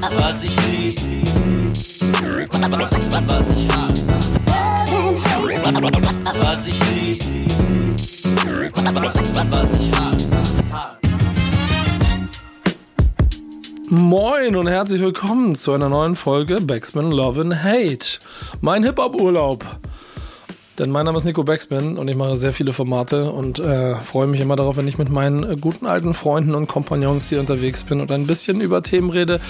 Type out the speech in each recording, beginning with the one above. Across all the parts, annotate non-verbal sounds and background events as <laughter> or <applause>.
Was ich lieb, was ich hasse. Was ich lieb, was ich hasse. Moin und herzlich willkommen zu einer neuen Folge Backspin Love and Hate. Mein Hip-Hop-Urlaub. Denn mein Name ist Nico Backspin und ich mache sehr viele Formate und äh, freue mich immer darauf, wenn ich mit meinen äh, guten alten Freunden und Kompagnons hier unterwegs bin und ein bisschen über Themen rede,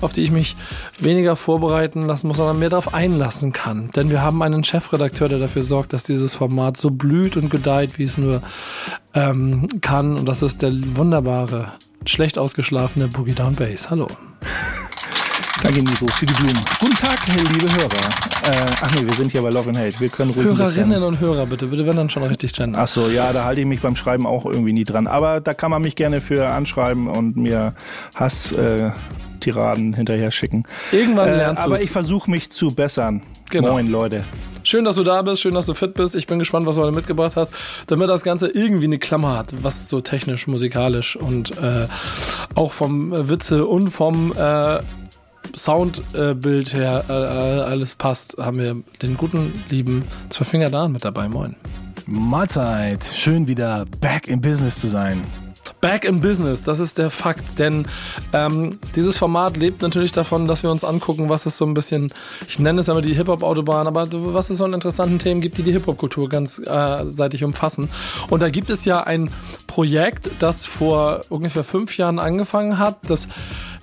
auf die ich mich weniger vorbereiten lassen muss, sondern mehr darauf einlassen kann. Denn wir haben einen Chefredakteur, der dafür sorgt, dass dieses Format so blüht und gedeiht, wie es nur ähm, kann. Und das ist der wunderbare, schlecht ausgeschlafene Boogie Down Bass. Hallo. <laughs> Danke, Nico, für die Blumen. Guten Tag, liebe Hörer. Äh, ach nee, wir sind hier bei Love and Hate. Wir können ruhig Hörerinnen und Hörer, bitte, bitte, wenn dann schon richtig gendern. Ach so, ja, da halte ich mich beim Schreiben auch irgendwie nie dran. Aber da kann man mich gerne für anschreiben und mir Hass. Äh, Tiraden hinterher schicken. Irgendwann lernst äh, du Aber ich versuche mich zu bessern. Genau. Moin, Leute. Schön, dass du da bist, schön, dass du fit bist. Ich bin gespannt, was du heute mitgebracht hast, damit das Ganze irgendwie eine Klammer hat, was so technisch, musikalisch und äh, auch vom Witze und vom äh, Soundbild her äh, alles passt, haben wir den guten, lieben Zwölffinger Dan mit dabei. Moin. Mahlzeit. Schön wieder back in Business zu sein. Back in Business, das ist der Fakt, denn ähm, dieses Format lebt natürlich davon, dass wir uns angucken, was es so ein bisschen, ich nenne es immer die Hip-Hop-Autobahn, aber was es so an interessanten Themen gibt, die die Hip-Hop-Kultur ganz äh, seitig umfassen. Und da gibt es ja ein Projekt, das vor ungefähr fünf Jahren angefangen hat, das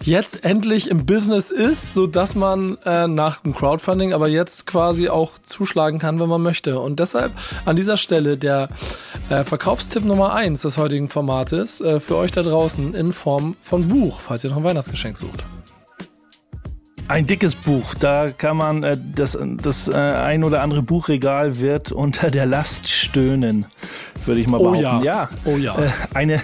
jetzt endlich im Business ist, so dass man äh, nach dem Crowdfunding aber jetzt quasi auch zuschlagen kann, wenn man möchte. Und deshalb an dieser Stelle der äh, Verkaufstipp Nummer eins des heutigen Formates äh, für euch da draußen in Form von Buch, falls ihr noch ein Weihnachtsgeschenk sucht. Ein dickes Buch, da kann man äh, das, das äh, ein oder andere Buchregal wird unter der Last stöhnen, würde ich mal Oh behaupten. ja. Oh ja. Äh, eine,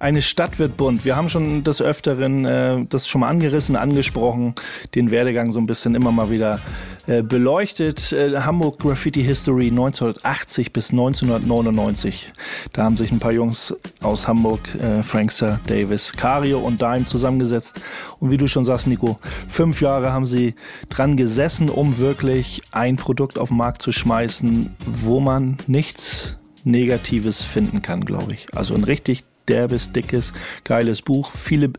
eine Stadt wird bunt. Wir haben schon des Öfteren äh, das schon mal angerissen, angesprochen, den Werdegang so ein bisschen immer mal wieder äh, beleuchtet. Äh, Hamburg Graffiti History 1980 bis 1999. Da haben sich ein paar Jungs aus Hamburg, äh, Frankster, Davis, Cario und Dime zusammengesetzt. Und wie du schon sagst, Nico, fünf Jahre haben sie dran gesessen, um wirklich ein Produkt auf den Markt zu schmeißen, wo man nichts Negatives finden kann, glaube ich. Also ein richtig derbes, dickes, geiles Buch. Viele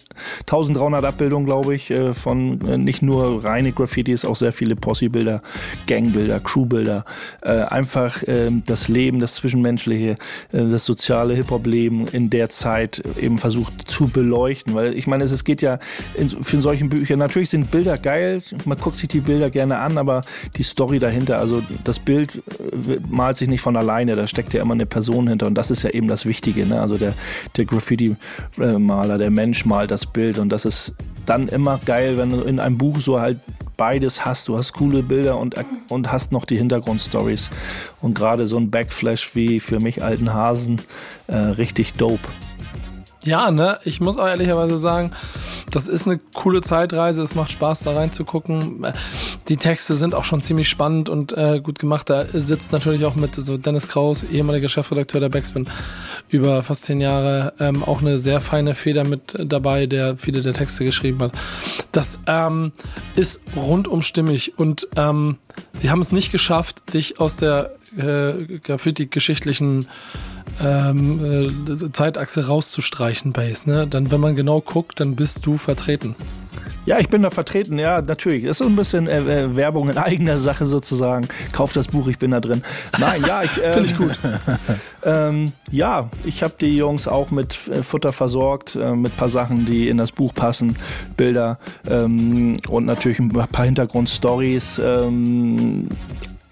1300 Abbildungen, glaube ich, äh, von äh, nicht nur reine Graffitis, auch sehr viele Posse-Bilder, Gangbilder, Crewbilder. Äh, einfach ähm, das Leben, das Zwischenmenschliche, das soziale Hip-Hop-Leben in der Zeit eben versucht zu beleuchten. Weil ich meine, es, geht ja in, für solchen Büchern, natürlich sind Bilder geil, man guckt sich die Bilder gerne an, aber die Story dahinter, also das Bild malt sich nicht von alleine, da steckt ja immer eine Person hinter und das ist ja eben das Wichtige. Ne? Also der, der Graffiti-Maler, der Mensch malt das Bild und das ist dann immer geil, wenn du in einem Buch so halt beides hast. Du hast coole Bilder und, und hast noch die Hintergrundstories. Und gerade so ein Backflash wie für mich alten Hasen, äh, richtig dope. Ja, ne, ich muss auch ehrlicherweise sagen, das ist eine coole Zeitreise, es macht Spaß da reinzugucken. Die Texte sind auch schon ziemlich spannend und äh, gut gemacht. Da sitzt natürlich auch mit so Dennis Kraus, ehemaliger Chefredakteur der Backspin, über fast zehn Jahre ähm, auch eine sehr feine Feder mit dabei, der viele der Texte geschrieben hat. Das ähm, ist rundum stimmig und ähm, sie haben es nicht geschafft, dich aus der äh, Graffiti-geschichtlichen ähm, äh, Zeitachse rauszustreichen, Base. Ne? Dann, wenn man genau guckt, dann bist du vertreten. Ja, ich bin da vertreten, ja, natürlich. Das ist so ein bisschen äh, äh, Werbung in eigener Sache sozusagen. Kauf das Buch, ich bin da drin. Nein, ja, ich. <laughs> Ähm, Finde ich gut. <laughs> Ähm, ja, ich habe die Jungs auch mit äh, Futter versorgt, äh, mit paar Sachen, die in das Buch passen, Bilder ähm, und natürlich ein paar Hintergrundstories. Ähm,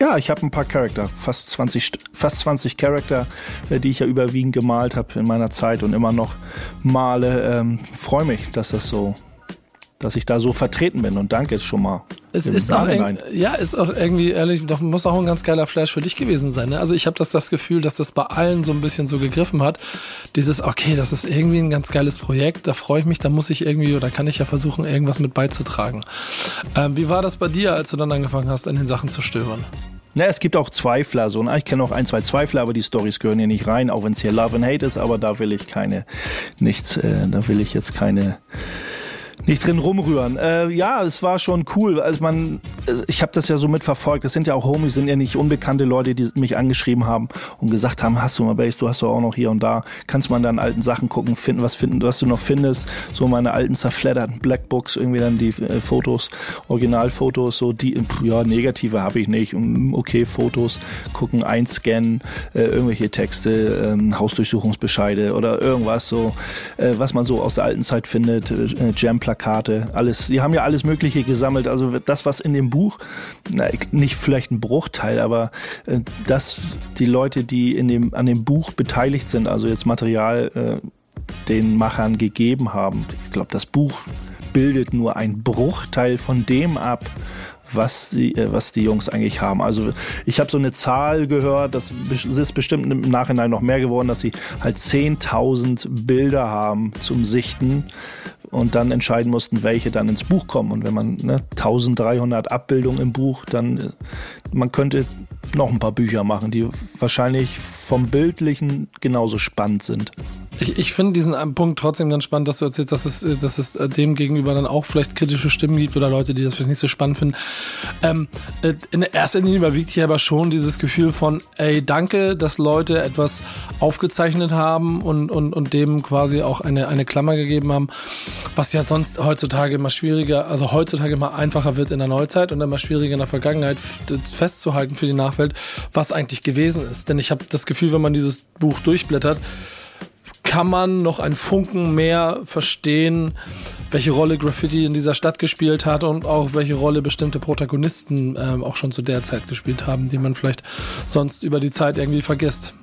ja, ich habe ein paar Charakter, fast 20, St- fast 20 Charakter, äh, die ich ja überwiegend gemalt habe in meiner Zeit und immer noch male. Ähm, Freue mich, dass das so, dass ich da so vertreten bin und danke schon mal. Es ist auch, ja, ist auch irgendwie ehrlich, doch muss auch ein ganz geiler Flash für dich gewesen sein. Ne? Also ich habe das das Gefühl, dass das bei allen so ein bisschen so gegriffen hat. Dieses, okay, das ist irgendwie ein ganz geiles Projekt, da freue ich mich, da muss ich irgendwie oder kann ich ja versuchen, irgendwas mit beizutragen. Ähm, wie war das bei dir, als du dann angefangen hast, in den Sachen zu stöbern? Na, es gibt auch Zweifler, so, na, ich kenne auch ein, zwei Zweifler, aber die Stories gehören hier nicht rein, auch wenn es hier Love and Hate ist, aber da will ich keine, nichts, äh, da will ich jetzt keine, Nicht drin rumrühren. Äh, ja, es war schon cool. Also man, ich habe das ja so mitverfolgt. Das sind ja auch Homies, sind ja nicht unbekannte Leute, die mich angeschrieben haben und gesagt haben, hast du mal Base, du hast doch auch noch hier und da. Kannst man dann alten Sachen gucken, finden, was finden, was du noch findest. So meine alten zerfledderten Blackbooks, irgendwie dann die äh, Fotos, Originalfotos, so die, ja, negative habe ich nicht. Okay, Fotos, gucken, einscannen, äh, irgendwelche Texte, äh, Hausdurchsuchungsbescheide oder irgendwas so, äh, was man so aus der alten Zeit findet, äh, Jam-Plakate Plakate, alles. Die haben ja alles Mögliche gesammelt. Also das, was in dem Buch, na, nicht vielleicht ein Bruchteil, aber äh, dass die Leute, die in dem, an dem Buch beteiligt sind, also jetzt Material äh, den Machern gegeben haben. Ich glaube, das Buch bildet nur ein Bruchteil von dem ab, was die, äh, was die Jungs eigentlich haben. Also ich habe so eine Zahl gehört, das ist bestimmt im Nachhinein noch mehr geworden, dass sie halt 10.000 Bilder haben zum Sichten und dann entscheiden mussten, welche dann ins Buch kommen. Und wenn man ne, 1300 Abbildungen im Buch, dann äh, man könnte noch ein paar Bücher machen, die wahrscheinlich vom Bildlichen genauso spannend sind. Ich, ich finde diesen Punkt trotzdem ganz spannend, dass du erzählst, dass es, dass es äh, dem gegenüber dann auch vielleicht kritische Stimmen gibt oder Leute, die das vielleicht nicht so spannend finden. Ähm, äh, in erster Linie überwiegt hier aber schon dieses Gefühl von, ey, danke, dass Leute etwas aufgezeichnet haben und, und, und dem quasi auch eine, eine Klammer gegeben haben, was ja sonst heutzutage immer schwieriger, also heutzutage immer einfacher wird in der Neuzeit und immer schwieriger in der Vergangenheit festzuhalten für die Nachwelt, was eigentlich gewesen ist. Denn ich habe das Gefühl, wenn man dieses Buch durchblättert, kann man noch ein Funken mehr verstehen, welche Rolle Graffiti in dieser Stadt gespielt hat und auch welche Rolle bestimmte Protagonisten ähm, auch schon zu der Zeit gespielt haben, die man vielleicht sonst über die Zeit irgendwie vergisst.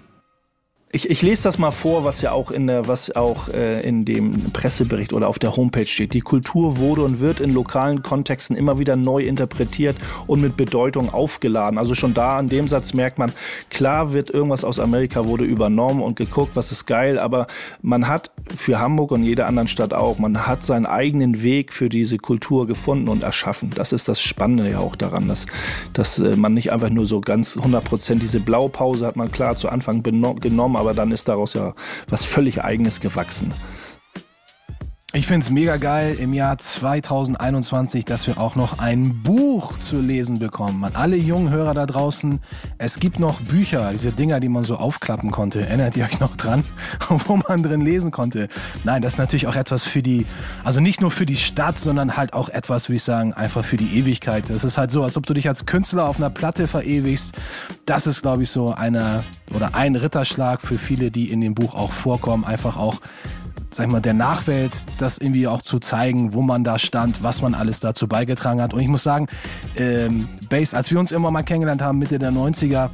Ich, ich lese das mal vor, was ja auch in der, was auch äh, in dem Pressebericht oder auf der Homepage steht. Die Kultur wurde und wird in lokalen Kontexten immer wieder neu interpretiert und mit Bedeutung aufgeladen. Also schon da an dem Satz merkt man, klar wird irgendwas aus Amerika wurde übernommen und geguckt, was ist geil, aber man hat für Hamburg und jede anderen Stadt auch, man hat seinen eigenen Weg für diese Kultur gefunden und erschaffen. Das ist das Spannende ja auch daran, dass, dass äh, man nicht einfach nur so ganz 100 Prozent diese Blaupause hat man klar zu Anfang genommen, aber dann ist daraus ja was völlig Eigenes gewachsen. Ich finde es mega geil im Jahr 2021, dass wir auch noch ein Buch zu lesen bekommen. An alle jungen Hörer da draußen, es gibt noch Bücher, diese Dinger, die man so aufklappen konnte. Erinnert ihr euch noch dran, <laughs> wo man drin lesen konnte? Nein, das ist natürlich auch etwas für die, also nicht nur für die Stadt, sondern halt auch etwas, würde ich sagen, einfach für die Ewigkeit. Es ist halt so, als ob du dich als Künstler auf einer Platte verewigst. Das ist, glaube ich, so einer oder ein Ritterschlag für viele, die in dem Buch auch vorkommen, einfach auch sag ich mal, der Nachwelt das irgendwie auch zu zeigen, wo man da stand, was man alles dazu beigetragen hat. Und ich muss sagen, ähm, Base, als wir uns immer mal kennengelernt haben, Mitte der 90er,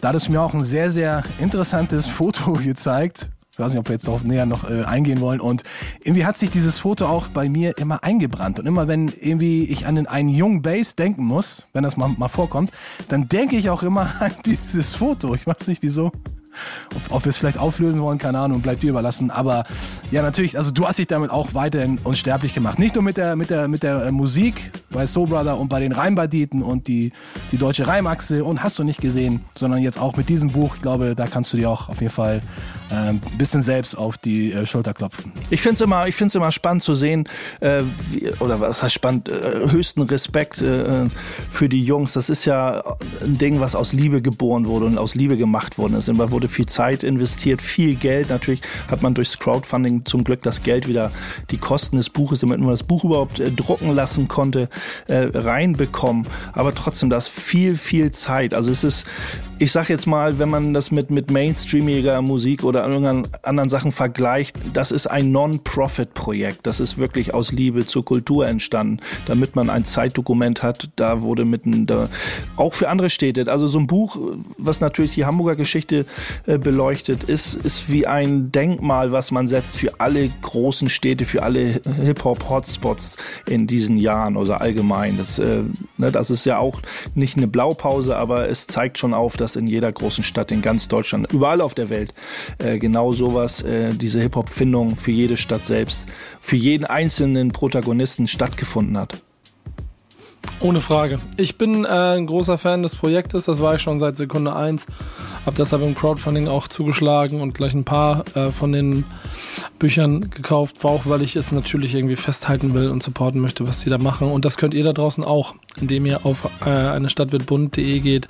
da hat es mir auch ein sehr, sehr interessantes <laughs> Foto gezeigt. Ich weiß nicht, ob wir jetzt darauf näher noch äh, eingehen wollen. Und irgendwie hat sich dieses Foto auch bei mir immer eingebrannt. Und immer wenn irgendwie ich an einen jungen Bass denken muss, wenn das mal, mal vorkommt, dann denke ich auch immer <laughs> an dieses Foto. Ich weiß nicht wieso. Ob, ob wir es vielleicht auflösen wollen, keine Ahnung, bleibt dir überlassen. Aber ja, natürlich, also du hast dich damit auch weiterhin unsterblich gemacht. Nicht nur mit der, mit der, mit der äh, Musik bei Soul Brother und bei den Reimbanditen und die, die deutsche Reimachse und hast du nicht gesehen, sondern jetzt auch mit diesem Buch. Ich glaube, da kannst du dir auch auf jeden Fall ein äh, bisschen selbst auf die äh, Schulter klopfen. Ich finde es immer, immer spannend zu sehen, äh, wie, oder was heißt spannend, äh, höchsten Respekt äh, für die Jungs. Das ist ja ein Ding, was aus Liebe geboren wurde und aus Liebe gemacht worden ist. Da wurde viel Zeit investiert, viel Geld. Natürlich hat man durchs Crowdfunding zum Glück das Geld wieder, die Kosten des Buches, damit man das Buch überhaupt äh, drucken lassen konnte, reinbekommen. Aber trotzdem, das viel, viel Zeit. Also es ist, ich sag jetzt mal, wenn man das mit, mit mainstreamiger Musik oder irgendeinen anderen Sachen vergleicht, das ist ein Non-Profit-Projekt. Das ist wirklich aus Liebe zur Kultur entstanden, damit man ein Zeitdokument hat. Da wurde mitten, da, auch für andere Städte. Also so ein Buch, was natürlich die Hamburger Geschichte äh, beleuchtet, ist, ist wie ein Denkmal, was man setzt für alle großen Städte, für alle Hip-Hop-Hotspots in diesen Jahren oder allgemein. Das, äh, ne, das ist ja auch nicht eine Blaupause, aber es zeigt schon auf, dass in jeder großen Stadt in ganz Deutschland, überall auf der Welt, äh, genau sowas, äh, diese Hip-Hop-Findung für jede Stadt selbst, für jeden einzelnen Protagonisten stattgefunden hat. Ohne Frage. Ich bin äh, ein großer Fan des Projektes, das war ich schon seit Sekunde eins. Hab deshalb im Crowdfunding auch zugeschlagen und gleich ein paar äh, von den Büchern gekauft, auch, weil ich es natürlich irgendwie festhalten will und supporten möchte, was sie da machen. Und das könnt ihr da draußen auch, indem ihr auf äh, eine Stadt wird bunt.de geht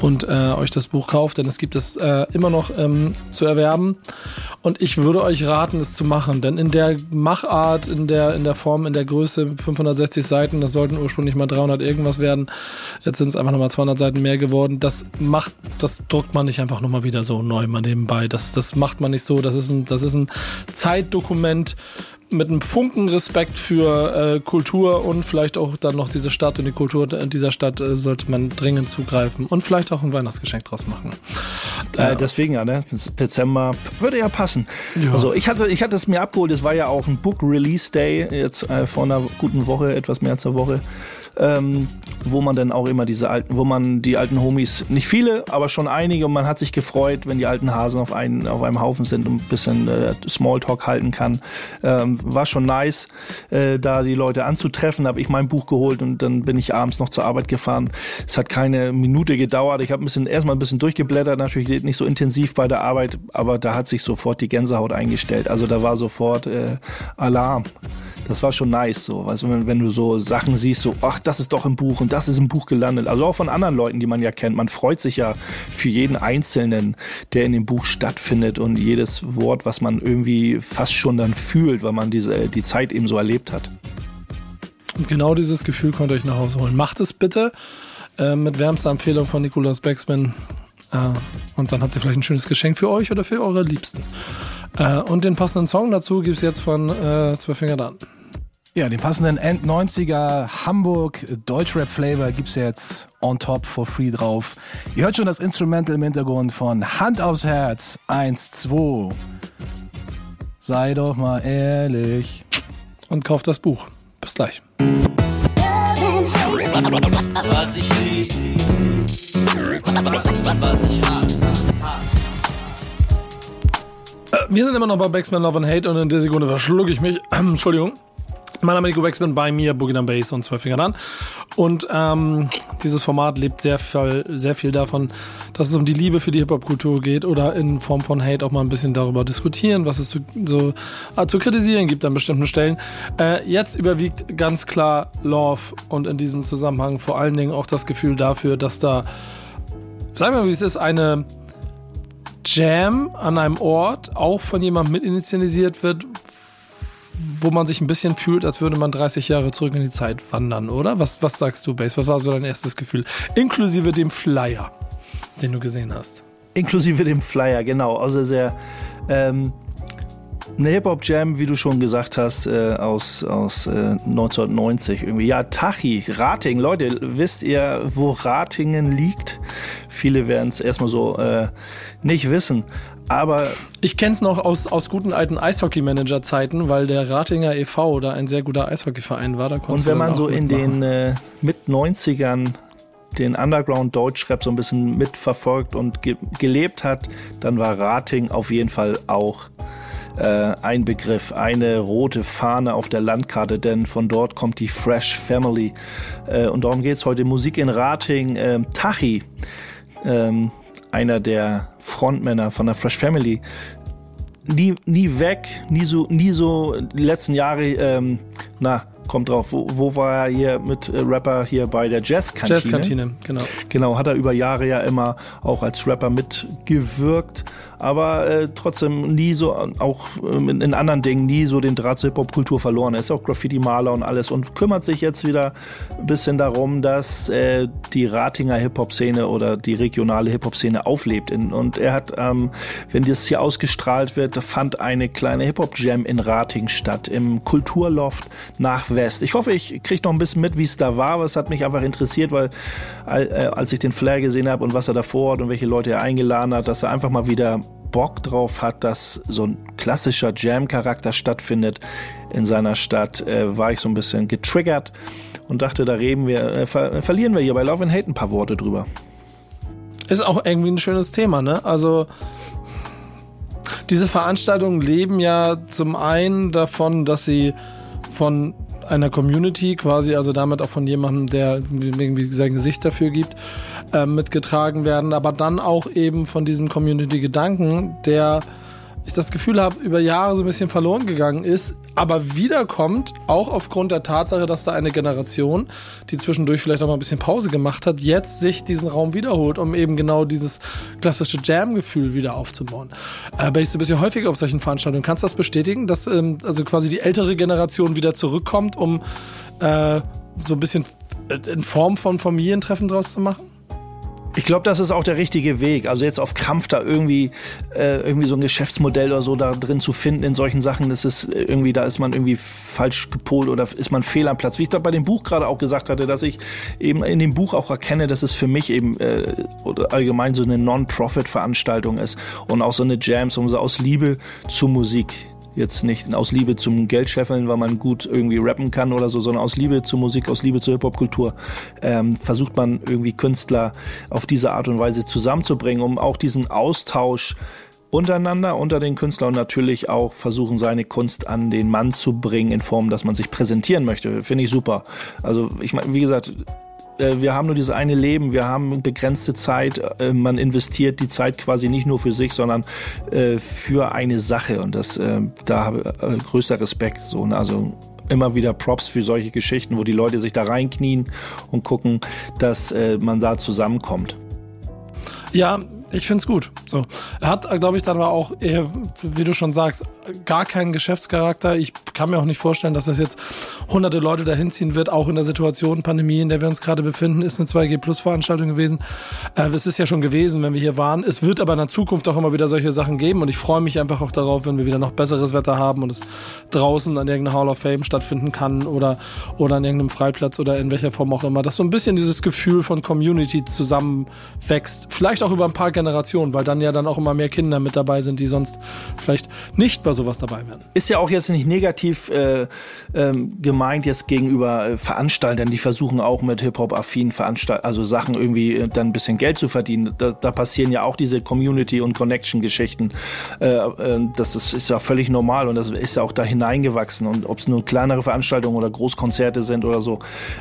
und äh, euch das Buch kauft, denn es gibt es äh, immer noch ähm, zu erwerben. Und ich würde euch raten, es zu machen, denn in der Machart, in der, in der Form, in der Größe, 560 Seiten, das sollten ursprünglich mal 300 irgendwas werden. Jetzt sind es einfach nochmal 200 Seiten mehr geworden. Das macht, das druckt man nicht einfach nochmal wieder so neu mal nebenbei. Das, das macht man nicht so. Das ist ein, das ist ein Zeitdokument mit einem Funken Respekt für äh, Kultur und vielleicht auch dann noch diese Stadt und die Kultur dieser Stadt äh, sollte man dringend zugreifen und vielleicht auch ein Weihnachtsgeschenk draus machen. Äh, deswegen ja, ne? Dezember würde ja passen. Ja. Also ich hatte, ich hatte es mir abgeholt. Es war ja auch ein Book Release Day jetzt äh, vor einer guten Woche, etwas mehr als einer Woche ähm, wo man dann auch immer diese alten, wo man die alten Homies, nicht viele, aber schon einige und man hat sich gefreut, wenn die alten Hasen auf, einen, auf einem Haufen sind und ein bisschen äh, Smalltalk halten kann. Ähm, war schon nice, äh, da die Leute anzutreffen, habe ich mein Buch geholt und dann bin ich abends noch zur Arbeit gefahren. Es hat keine Minute gedauert. Ich habe ein bisschen erstmal ein bisschen durchgeblättert, natürlich nicht so intensiv bei der Arbeit, aber da hat sich sofort die Gänsehaut eingestellt. Also da war sofort äh, Alarm das war schon nice, so. Weißt du, wenn, wenn, du so Sachen siehst, so, ach, das ist doch im Buch und das ist im Buch gelandet. Also auch von anderen Leuten, die man ja kennt. Man freut sich ja für jeden Einzelnen, der in dem Buch stattfindet und jedes Wort, was man irgendwie fast schon dann fühlt, weil man diese, die Zeit eben so erlebt hat. Und genau dieses Gefühl könnt ihr euch nach Hause holen. Macht es bitte äh, mit wärmster Empfehlung von Nikolaus Becksmann. Äh, und dann habt ihr vielleicht ein schönes Geschenk für euch oder für eure Liebsten. Äh, und den passenden Song dazu gibt es jetzt von äh, Zwölf Finger Dan. Ja, den passenden End-90er Hamburg Deutschrap-Flavor gibt's jetzt on top for free drauf. Ihr hört schon das Instrumental im Hintergrund von Hand aufs Herz 1, 2. Sei doch mal ehrlich. Und kauft das Buch. Bis gleich. Was ich lieb, was ich hasse. Äh, Wir sind immer noch bei Backspin Love and Hate und in der Sekunde verschlucke ich mich. <clears throat> Entschuldigung. Mein Name ist Nico Backspin, bei mir Boogie Down Bass und zwei Finger an. Und ähm, dieses Format lebt sehr viel, sehr viel davon, dass es um die Liebe für die Hip-Hop-Kultur geht oder in Form von Hate auch mal ein bisschen darüber diskutieren, was es zu, so äh, zu kritisieren gibt an bestimmten Stellen. Äh, jetzt überwiegt ganz klar Love und in diesem Zusammenhang vor allen Dingen auch das Gefühl dafür, dass da, sagen wir mal, wie es ist, eine Jam an einem Ort auch von jemandem mit initialisiert wird, wo man sich ein bisschen fühlt, als würde man 30 Jahre zurück in die Zeit wandern, oder? Was, was sagst du, Base? Was war so dein erstes Gefühl? Inklusive dem Flyer, den du gesehen hast. Inklusive dem Flyer, genau. Also sehr ähm, eine Hip-Hop-Jam, wie du schon gesagt hast, äh, aus, aus äh, 1990 irgendwie. Ja, Tachi, Rating. Leute, wisst ihr, wo Ratingen liegt? Viele werden es erstmal so äh, nicht wissen. Aber Ich kenne es noch aus, aus guten alten Eishockey-Manager-Zeiten, weil der Ratinger e.V. da ein sehr guter Eishockeyverein war. Da und wenn man so in mitmachen. den äh, mit 90ern den Underground Deutschrap so ein bisschen mitverfolgt und ge gelebt hat, dann war Rating auf jeden Fall auch äh, ein Begriff, eine rote Fahne auf der Landkarte, denn von dort kommt die Fresh Family. Äh, und darum geht's heute. Musik in Rating. Ähm, Tachi, ähm, einer der Frontmänner von der Fresh Family, nie, nie weg, nie so, nie so die letzten Jahre, ähm, na, kommt drauf, wo, wo war er hier mit äh, Rapper hier bei der Jazzkantine? Jazzkantine, genau. Genau, hat er über Jahre ja immer auch als Rapper mitgewirkt, aber äh, trotzdem nie so, auch ähm, in, in anderen Dingen, nie so den Draht zur Hip-Hop-Kultur verloren. Er ist auch Graffiti-Maler und alles und kümmert sich jetzt wieder ein bisschen darum, dass äh, die Ratinger Hip-Hop-Szene oder die regionale Hip-Hop-Szene auflebt. In, und er hat, ähm, wenn das hier ausgestrahlt wird, fand eine kleine Hip-Hop-Jam in Rating statt, im Kulturloft nach West. Ich hoffe, ich kriege noch ein bisschen mit, wie es da war, aber es hat mich einfach interessiert, weil äh, als ich den Flair gesehen habe und was er davor hat und welche Leute er eingeladen hat, dass er einfach mal wieder Bock drauf hat, dass so ein klassischer Jam-Charakter stattfindet in seiner Stadt, äh, war ich so ein bisschen getriggert und dachte, da reden wir, äh, ver verlieren wir hier bei Love and Hate ein paar Worte drüber. Ist auch irgendwie ein schönes Thema, ne? Also diese Veranstaltungen leben ja zum einen davon, dass sie von einer Community quasi, also damit auch von jemandem, der irgendwie sein Gesicht dafür gibt, äh, mitgetragen werden, aber dann auch eben von diesem Community-Gedanken, der ich das Gefühl habe, über Jahre so ein bisschen verloren gegangen ist, aber wiederkommt, auch aufgrund der Tatsache, dass da eine Generation, die zwischendurch vielleicht auch mal ein bisschen Pause gemacht hat, jetzt sich diesen Raum wiederholt, um eben genau dieses klassische Jam-Gefühl wieder aufzubauen. Äh, bin ich so ein bisschen häufiger auf solchen Veranstaltungen. Kannst du das bestätigen, dass ähm, also quasi die ältere Generation wieder zurückkommt, um äh, so ein bisschen in Form von Familientreffen draus zu machen? Ich glaube, das ist auch der richtige Weg. Also jetzt auf Krampf da irgendwie äh, irgendwie so ein Geschäftsmodell oder so da drin zu finden in solchen Sachen, das ist irgendwie, da ist man irgendwie falsch gepolt oder ist man fehl am Platz. Wie ich da bei dem Buch gerade auch gesagt hatte, dass ich eben in dem Buch auch erkenne, dass es für mich eben äh, oder allgemein so eine Non-Profit-Veranstaltung ist und auch so eine Jams, um so aus Liebe zur Musik jetzt nicht aus Liebe zum Geldscheffeln, weil man gut irgendwie rappen kann oder so, sondern aus Liebe zur Musik, aus Liebe zur Hip-Hop-Kultur ähm, versucht man irgendwie Künstler auf diese Art und Weise zusammenzubringen, um auch diesen Austausch untereinander, unter den Künstlern und natürlich auch versuchen, seine Kunst an den Mann zu bringen in Form, dass man sich präsentieren möchte. Finde ich super. Also ich meine, wie gesagt, wir haben nur dieses eine Leben, wir haben begrenzte Zeit, äh, man investiert die Zeit quasi nicht nur für sich, sondern äh, für eine Sache und das, da habe ich größter Respekt, so, ne? also immer wieder Props für solche Geschichten, wo die Leute sich da reinknien und gucken, dass man da zusammenkommt. Ja, ich find's gut. So. Er hat, glaube ich, dann aber auch, eher, wie du schon sagst, gar keinen Geschäftscharakter. Ich kann mir auch nicht vorstellen, dass das jetzt hunderte Leute dahin ziehen wird, auch in der Situation Pandemie, in der wir uns gerade befinden, ist eine 2G Plus Veranstaltung gewesen. Äh, es ist ja schon gewesen, wenn wir hier waren. Es wird aber in der Zukunft auch immer wieder solche Sachen geben und ich freue mich einfach auch darauf, wenn wir wieder noch besseres Wetter haben und es draußen an irgendeiner Hall of Fame stattfinden kann oder, oder an irgendeinem Freiplatz oder in welcher Form auch immer, dass so ein bisschen dieses Gefühl von Community zusammenwächst. Vielleicht auch über ein paar Generationen, weil dann ja dann auch immer mehr Kinder mit dabei sind, die sonst vielleicht nicht bei sowas dabei wären. Ist ja auch jetzt nicht negativ äh, ähm, gemeint jetzt gegenüber äh, Veranstaltern, die versuchen auch mit Hip-Hop-affinen Veranstaltern, also Sachen irgendwie äh, dann ein bisschen Geld zu verdienen. Da, da passieren ja auch diese Community- und Connection-Geschichten. Äh, äh, das ist, ist ja völlig normal und das ist ja auch da hineingewachsen. Und ob es nur kleinere Veranstaltungen oder Großkonzerte sind oder so,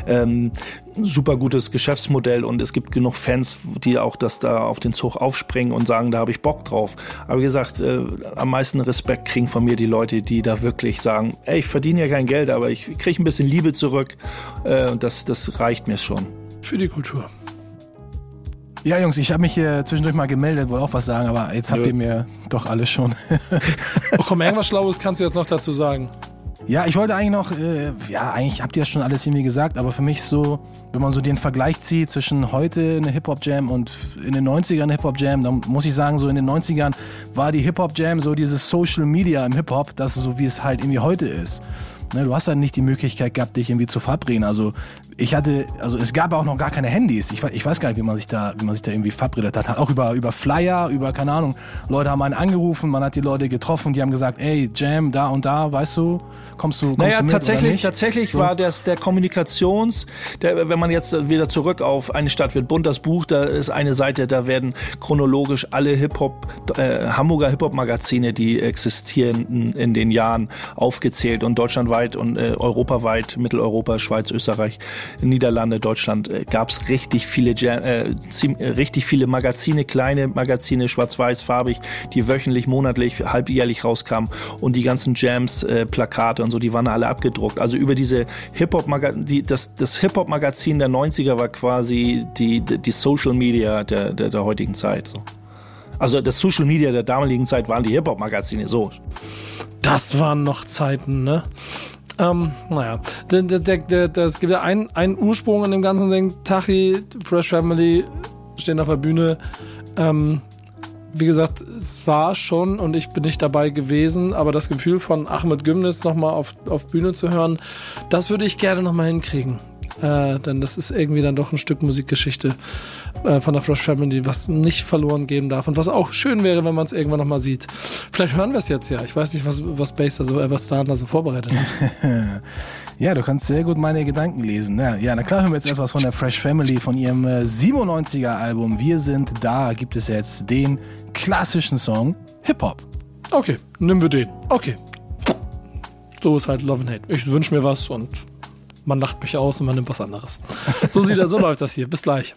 ähm, super gutes Geschäftsmodell und es gibt genug Fans, die auch das da auf den Zug aufspringen und sagen, da habe ich Bock drauf. Aber wie gesagt, äh, am meisten Respekt kriegen von mir die Leute, die da wirklich sagen, ey, ich verdiene ja kein Geld, aber ich kriege ein bisschen Liebe zurück äh, und das, das reicht mir schon. Für die Kultur. Ja, Jungs, ich habe mich hier zwischendurch mal gemeldet, wollte auch was sagen, aber jetzt habt ja. ihr mir doch alles schon. <laughs> oh, komm, irgendwas Schlaues kannst du jetzt noch dazu sagen. Ja, ich wollte eigentlich noch, äh, ja, eigentlich habt ihr ja schon alles irgendwie gesagt, aber für mich so, wenn man so den Vergleich zieht zwischen heute eine Hip-Hop-Jam und in den 90ern eine Hip-Hop-Jam, dann muss ich sagen, so in den 90ern war die Hip-Hop-Jam so dieses Social Media im Hip-Hop, das so wie es halt irgendwie heute ist. Ne, du hast dann nicht die Möglichkeit gehabt, dich irgendwie zu verabreden. Also ich hatte, also es gab auch noch gar keine Handys. Ich, ich weiß gar nicht, wie man sich da, wie man sich da irgendwie verabredet hat. Auch über, über Flyer, über, keine Ahnung, Leute haben einen angerufen, man hat die Leute getroffen, die haben gesagt, ey, Jam, da und da, weißt du, kommst du, kommst naja, du mit tatsächlich, tatsächlich so? war das der Kommunikations, der, wenn man jetzt wieder zurück auf eine Stadt wird bunt, das Buch, da ist eine Seite, da werden chronologisch alle Hip-Hop, äh, Hamburger Hip-Hop-Magazine, die existieren in den Jahren aufgezählt und deutschlandweit und äh, europaweit, Mitteleuropa, Schweiz, Österreich, Niederlande, Deutschland äh, gab es richtig viele äh, äh, richtig viele Magazine, kleine Magazine, schwarz-weiß, farbig, die wöchentlich, monatlich, halbjährlich rauskamen und die ganzen Jams, äh, Plakate und so, die waren alle abgedruckt. Also über diese Hip-Hop Magazin, das, das Hip-Hop Magazin der 90er war quasi die, die, die Social Media der, der, der heutigen Zeit. So. Also das Social Media der damaligen Zeit waren die Hip-Hop Magazine so. Das waren noch Zeiten, ne? Ähm, naja, es gibt ja einen, einen Ursprung in dem ganzen Ding. Tachi, Fresh Family stehen auf der Bühne. Ähm, wie gesagt, es war schon und ich bin nicht dabei gewesen, aber das Gefühl von Ahmed Gümnitz nochmal auf, auf Bühne zu hören, das würde ich gerne nochmal hinkriegen. Äh, denn das ist irgendwie dann doch ein Stück Musikgeschichte äh, von der Fresh Family, was nicht verloren gehen darf und was auch schön wäre, wenn man es irgendwann nochmal sieht. Vielleicht hören wir es jetzt ja. Ich weiß nicht, was, was Bass da so, äh, was da so vorbereitet hat. <laughs> ja, du kannst sehr gut meine Gedanken lesen. Ja, ja, na klar hören wir jetzt erst was von der Fresh Family, von ihrem äh, 97er Album Wir sind da, gibt es jetzt den klassischen Song Hip-Hop. Okay, nehmen wir den. Okay. So ist halt Love and Hate. Ich wünsche mir was und man lacht mich aus und man nimmt was anderes. So sieht er, so läuft das hier. Bis gleich.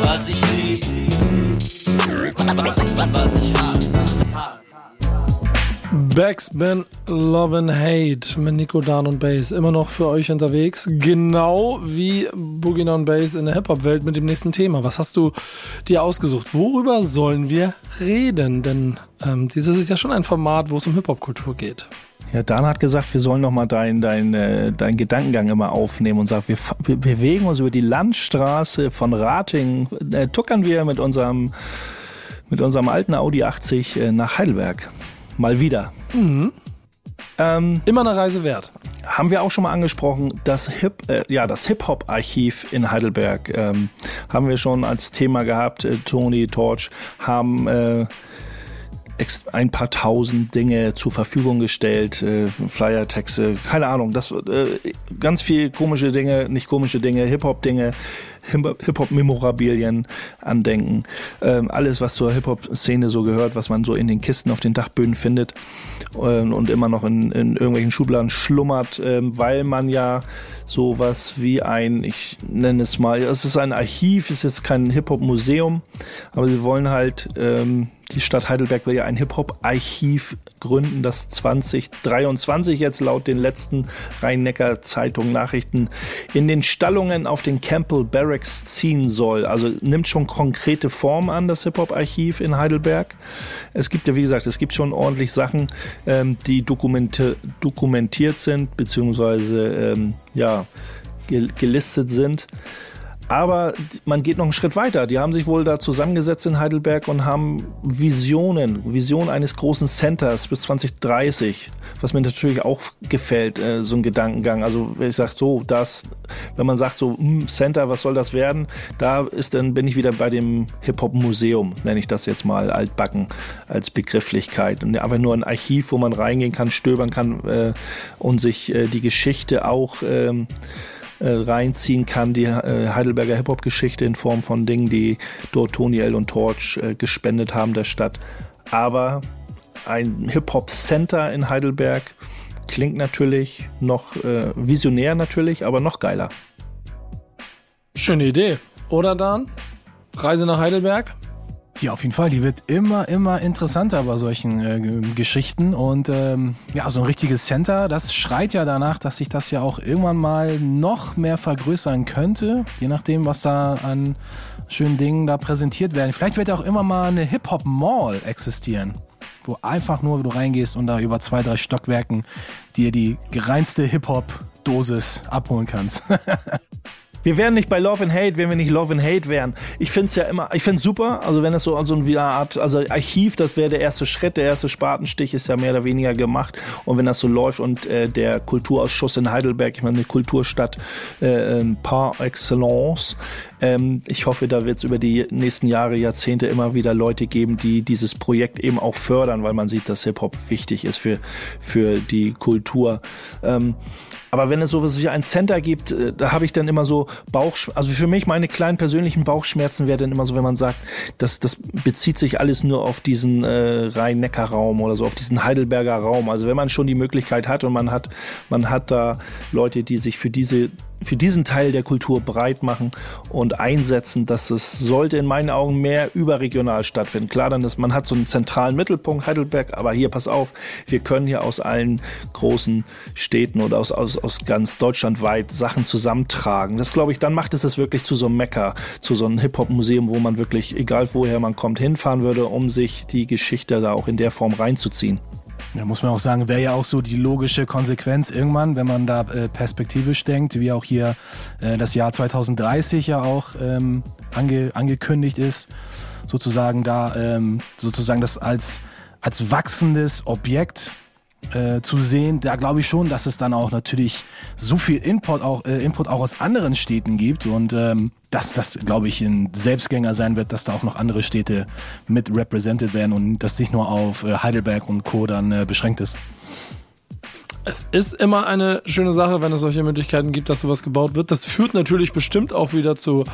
Was ich lieb. Was ich hasse. Backspin Love and Hate mit Nico Dan und Bass immer noch für euch unterwegs. Genau wie Boogie Down Bass in der Hip-Hop-Welt mit dem nächsten Thema. Was hast du dir ausgesucht? Worüber sollen wir reden? Denn ähm, dieses ist ja schon ein Format, wo es um Hip-Hop-Kultur geht. Ja, Dan hat gesagt, wir sollen nochmal deinen dein, äh, dein Gedankengang immer aufnehmen und sagt, wir, wir bewegen uns über die Landstraße von Rating, äh, tuckern wir mit unserem, mit unserem alten Audi 80 äh, nach Heidelberg. Mal wieder. Mhm. Ähm, Immer eine Reise wert. haben wir auch schon mal angesprochen, das Hip, äh, ja, das Hip-Hop-Archiv in Heidelberg ähm, haben wir schon als Thema gehabt. Äh, Tony Torch haben äh, ein paar tausend Dinge zur Verfügung gestellt, äh, Flyer-Texte, keine Ahnung, das äh, ganz viel komische Dinge, nicht komische Dinge, Hip-Hop-Dinge, Hip- Hip-Hop-Memorabilien, Andenken, ähm, alles, was zur Hip-Hop-Szene so gehört, was man so in den Kisten auf den Dachböden findet ähm, und immer noch in, in irgendwelchen Schubladen schlummert, ähm, weil man ja sowas wie ein, ich nenne es mal, es ist ein Archiv, es ist kein Hip-Hop-Museum, aber sie wollen halt, ähm, die Stadt Heidelberg will ja ein Hip-Hop-Archiv gründen, das 2023 jetzt laut den letzten Rhein-Neckar-Zeitung Nachrichten in den Stallungen auf den Campbell Barracks ziehen soll. Also nimmt schon konkrete Form an, das Hip-Hop-Archiv in Heidelberg. Es gibt ja, wie gesagt, es gibt schon ordentlich Sachen, ähm, die dokumente, dokumentiert sind, beziehungsweise ähm, ja, gel gelistet sind. Aber man geht noch einen Schritt weiter. Die haben sich wohl da zusammengesetzt in Heidelberg und haben Visionen, Vision eines großen Centers bis 2030, was mir natürlich auch gefällt, äh, so ein Gedankengang. Also ich sage so, das, wenn man sagt so, hm, Center, was soll das werden? Da ist dann bin ich wieder bei dem Hip Hop Museum, nenne ich das jetzt mal altbacken als Begrifflichkeit und einfach nur ein Archiv, wo man reingehen kann, stöbern kann äh, und sich äh, die Geschichte auch ähm, äh, reinziehen kann, die äh, Heidelberger Hip-Hop-Geschichte in Form von Dingen, die dort Tony L. und Torch äh, gespendet haben der Stadt. Aber ein Hip-Hop-Center in Heidelberg klingt natürlich noch äh, visionär natürlich, aber noch geiler. Schöne Idee. Oder Dan? Reise nach Heidelberg? Ja, auf jeden Fall. Die wird immer, immer interessanter bei solchen äh, Geschichten. Und ähm, ja, so ein richtiges Center, das schreit ja danach, dass sich das ja auch irgendwann mal noch mehr vergrößern könnte. Je nachdem, was da an schönen Dingen da präsentiert werden. Vielleicht wird auch immer mal eine Hip-Hop-Mall existieren. Wo einfach nur du reingehst und da über zwei, drei Stockwerken dir die gereinste Hip-Hop-Dosis abholen kannst. <laughs> Wir wären nicht bei Love and Hate, wenn wir nicht Love and Hate wären. Ich finde es ja immer, ich finde super, also wenn es so, so eine Art, also Archiv, das wäre der erste Schritt, der erste Spatenstich ist ja mehr oder weniger gemacht. Und wenn das so läuft und äh, der Kulturausschuss in Heidelberg, ich meine, eine Kulturstadt äh, ähm, par excellence, ähm, ich hoffe, da wird es über die nächsten Jahre, Jahrzehnte immer wieder Leute geben, die dieses Projekt eben auch fördern, weil man sieht, dass Hip-Hop wichtig ist für, für die Kultur. Ähm, aber wenn es sowas wie ein Center gibt, äh, da habe ich dann immer so Bauch, also für mich meine kleinen persönlichen Bauchschmerzen wäre dann immer so, wenn man sagt, das, das bezieht sich alles nur auf diesen äh, Rhein-Neckar-Raum oder so, auf diesen Heidelberger Raum. Also wenn man schon die Möglichkeit hat und man hat, man hat da Leute, die sich für diese für diesen Teil der Kultur breit machen und einsetzen, dass es sollte in meinen Augen mehr überregional stattfinden. Klar, dann ist, man hat so einen zentralen Mittelpunkt Heidelberg, aber hier pass auf, wir können hier aus allen großen Städten oder aus, aus, aus ganz Deutschland weit Sachen zusammentragen. Das glaube ich, dann macht es das wirklich zu so einem Mecker, zu so einem Hip-Hop-Museum, wo man wirklich, egal woher man kommt, hinfahren würde, um sich die Geschichte da auch in der Form reinzuziehen. Da muss man auch sagen, wäre ja auch so die logische Konsequenz irgendwann, wenn man da äh, perspektivisch denkt, wie auch hier äh, das Jahr 2030 ja auch ähm, ange, angekündigt ist, sozusagen da ähm, sozusagen das als als wachsendes Objekt äh, zu sehen. Da glaube ich schon, dass es dann auch natürlich so viel Input auch äh, Input auch aus anderen Städten gibt und ähm, dass das glaube ich ein Selbstgänger sein wird, dass da auch noch andere Städte mit represented werden und das nicht nur auf äh, Heidelberg und Co. dann äh, beschränkt ist. Es ist immer eine schöne Sache, wenn es solche Möglichkeiten gibt, dass sowas gebaut wird. Das führt natürlich bestimmt auch wieder zu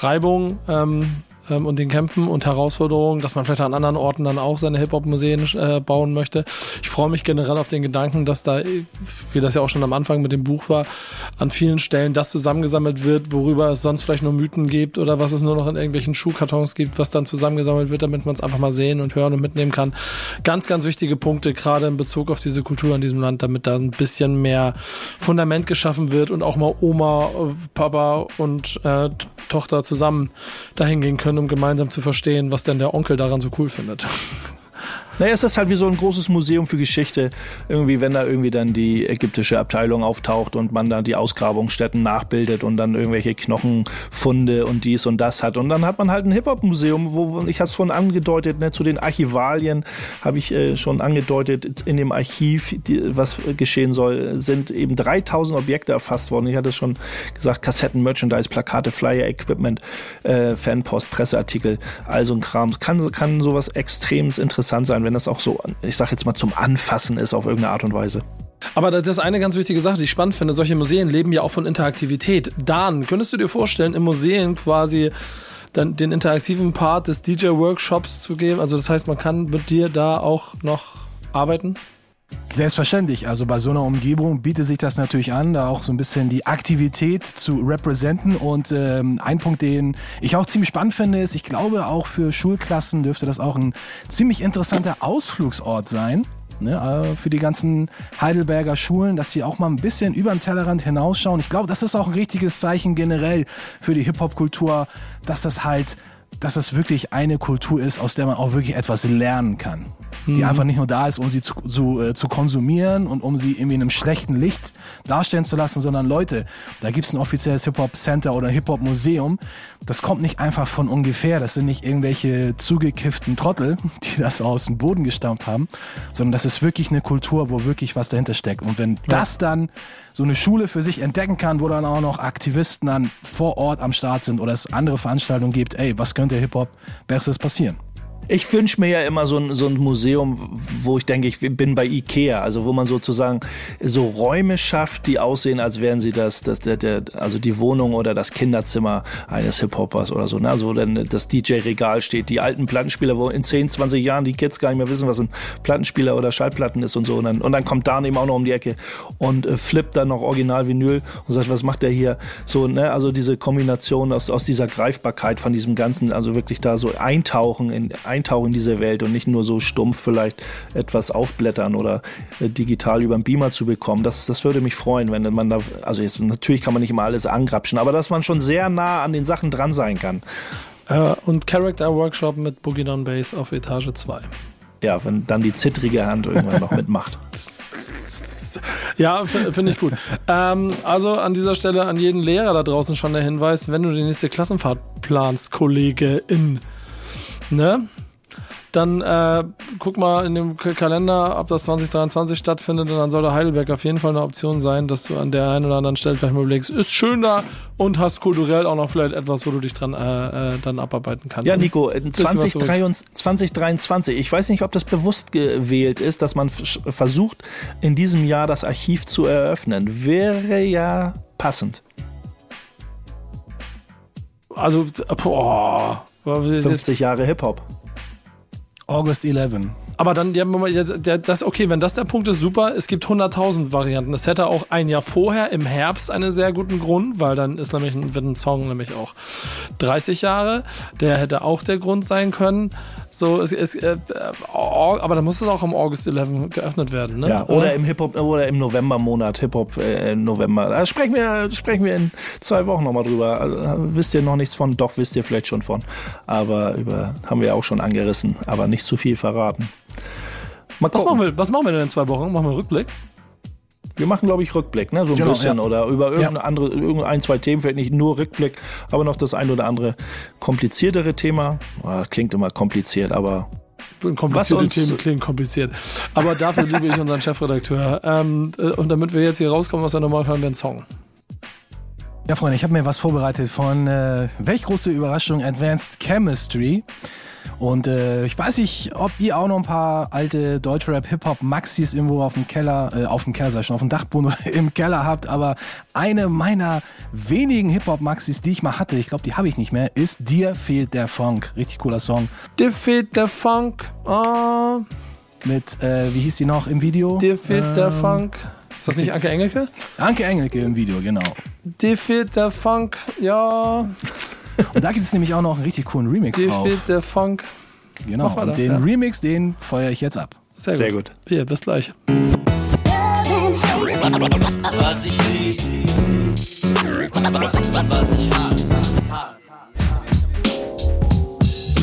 Reibung. Ähm, ähm, und den Kämpfen und Herausforderungen, dass man vielleicht an anderen Orten dann auch seine Hip-Hop-Museen äh, bauen möchte. Ich freue mich generell auf den Gedanken, dass da, wie das ja auch schon am Anfang mit dem Buch war, an vielen Stellen das zusammengesammelt wird, worüber es sonst vielleicht nur Mythen gibt oder was es nur noch in irgendwelchen Schuhkartons gibt, was dann zusammengesammelt wird, damit man es einfach mal sehen und hören und mitnehmen kann. Ganz, ganz wichtige Punkte, gerade in Bezug auf diese Kultur in diesem Land, damit da ein bisschen mehr Fundament geschaffen wird und auch mal Oma, äh, Papa und äh, Tochter zusammen dahin gehen können, um gemeinsam zu verstehen, was denn der Onkel daran so cool findet. Naja, es ist halt wie so ein großes Museum für Geschichte. Irgendwie, wenn da irgendwie dann die ägyptische Abteilung auftaucht und man da die Ausgrabungsstätten nachbildet und dann irgendwelche Knochenfunde und dies und das hat. Und dann hat man halt ein Hip-Hop-Museum, wo, ich hatte es vorhin angedeutet, ne, zu den Archivalien habe ich äh, schon angedeutet, in dem Archiv, die, was geschehen soll, sind eben 3000 Objekte erfasst worden. Ich hatte es schon gesagt, Kassetten, Merchandise, Plakate, Flyer, Equipment, äh, Fanpost, Presseartikel, also ein Kram. Kann, kann sowas extrem interessant sein, wenn das auch so, ich sag jetzt mal, zum Anfassen ist auf irgendeine Art und Weise. Aber das ist eine ganz wichtige Sache, die ich spannend finde. Solche Museen leben ja auch von Interaktivität. Dan, könntest du dir vorstellen, im Museum quasi dann den interaktiven Part des DJ-Workshops zu geben? Also das heißt, man kann mit dir da auch noch arbeiten? Selbstverständlich. Also bei so einer Umgebung bietet sich das natürlich an, da auch so ein bisschen die Aktivität zu representen. Und ähm, ein Punkt, den ich auch ziemlich spannend finde, ist, ich glaube auch für Schulklassen dürfte das auch ein ziemlich interessanter Ausflugsort sein. Ne, äh, für die ganzen Heidelberger Schulen, dass sie auch mal ein bisschen über den Tellerrand hinausschauen. Ich glaube, das ist auch ein richtiges Zeichen generell für die Hip-Hop-Kultur, dass das halt dass das wirklich eine Kultur ist, aus der man auch wirklich etwas lernen kann. Die mhm. einfach nicht nur da ist, um sie zu, zu, äh, zu konsumieren und um sie irgendwie in einem schlechten Licht darstellen zu lassen, sondern Leute, da gibt's ein offizielles Hip-Hop-Center oder Hip-Hop-Museum. Das kommt nicht einfach von ungefähr. Das sind nicht irgendwelche zugekifften Trottel, <laughs> die das aus dem Boden gestammt haben, sondern das ist wirklich eine Kultur, wo wirklich was dahinter steckt. Und wenn ja. das dann so eine Schule für sich entdecken kann, wo dann auch noch Aktivisten dann vor Ort am Start sind oder es andere Veranstaltungen gibt, ey, was könnte Hip-Hop Besseres passieren? Ich wünsche mir ja immer so ein, so ein Museum, wo ich denke, ich bin bei Ikea, also wo man sozusagen so Räume schafft, die aussehen, als wären sie das, das der, der, also die Wohnung oder das Kinderzimmer eines Hip-Hoppers oder so, ne? Also wo dann das DJ-Regal steht, die alten Plattenspieler, wo in 10, 20 Jahren die Kids gar nicht mehr wissen, was ein Plattenspieler oder Schallplatten ist und so. Und dann, und dann kommt Dan eben auch noch um die Ecke und äh, flippt dann noch Original-Vinyl und sagt, was macht der hier? So, ne? Also diese Kombination aus, aus dieser Greifbarkeit von diesem Ganzen, also wirklich da so eintauchen in, ein eintauchen in diese Welt und nicht nur so stumpf vielleicht etwas aufblättern oder äh, digital über den Beamer zu bekommen. Das, das würde mich freuen, wenn man da, also jetzt, natürlich kann man nicht immer alles angrapschen, aber dass man schon sehr nah an den Sachen dran sein kann. Äh, und Character Workshop mit Boogie Down Bass auf Etage 2. Ja, wenn dann die zittrige Hand irgendwann noch mitmacht. <laughs> Ja, finde ich gut. ähm, also an dieser Stelle an jeden Lehrer da draußen schon der Hinweis, wenn du die nächste Klassenfahrt planst, Kollege in, ne? Dann äh, guck mal in dem Kalender, ob das 2023 stattfindet und dann sollte Heidelberg auf jeden Fall eine Option sein, dass du an der einen oder anderen Stelle vielleicht mal überlegst, ist schön da und hast kulturell auch noch vielleicht etwas, wo du dich dran äh, äh dann abarbeiten kannst. Ja, Nico, in 2023, 2023, ich weiß nicht, ob das bewusst gewählt ist, dass man versucht, in diesem Jahr das Archiv zu eröffnen. Wäre ja passend. Also, boah. 50 Jahre Hip-Hop. August 11. Aber dann, ja, das, okay, wenn das der Punkt ist, super. Es gibt 100.000 Varianten. Es hätte auch ein Jahr vorher im Herbst einen sehr guten Grund, weil dann ist nämlich, wird ein Song nämlich auch 30 Jahre. Der hätte auch der Grund sein können. So, es, es, äh, aber dann muss es auch am August 11 geöffnet werden, ne? Ja, oder, oder? im Hip-Hop, oder im November-Monat, Hip-Hop äh, November. Da sprechen wir, sprechen wir in zwei Wochen nochmal drüber. Also, wisst ihr noch nichts von? Doch, wisst ihr vielleicht schon von. Aber über, haben wir auch schon angerissen, aber nicht zu viel verraten. was, machen wir, was machen wir denn in zwei Wochen? Machen wir einen Rückblick? Wir machen, glaube ich, Rückblick, ne? So ein genau, bisschen. Ja. Oder über irgendeine ja. andere, irgendein, zwei Themen, vielleicht nicht nur Rückblick, aber noch das ein oder andere kompliziertere Thema. Oh, klingt immer kompliziert, aber Komplizierte Themen klingen kompliziert. Aber dafür liebe ich unseren Chefredakteur. Ähm, äh, und damit wir jetzt hier rauskommen aus der Normal hören wir einen Song. Ja, Freunde, ich habe mir was vorbereitet von äh, welch große Überraschung Advanced Chemistry. Und äh, ich weiß nicht, ob ihr auch noch ein paar alte Deutschrap Hip-Hop Maxis irgendwo auf dem Keller, äh, auf dem Keller sei schon, auf dem Dachboden oder <laughs> im Keller habt, aber eine meiner wenigen Hip-Hop Maxis, die ich mal hatte, ich glaube, die habe ich nicht mehr, ist Dir fehlt der Funk. Richtig cooler Song. Dir fehlt der Funk. Oh, Mit, äh, wie hieß die noch im Video? dir fehlt der Ähm, Funk. Ist das nicht Anke Engelke? Anke Engelke im Video, genau. Dir fehlt der Funk. Ja, Und da gibt es nämlich auch noch einen richtig coolen Remix dir drauf. fehlt der Funk. Genau. Und den ja. Remix, den feuere ich jetzt ab. Sehr, Sehr gut. gut. Hier, bis gleich. Was ich lieb, was ich hasse.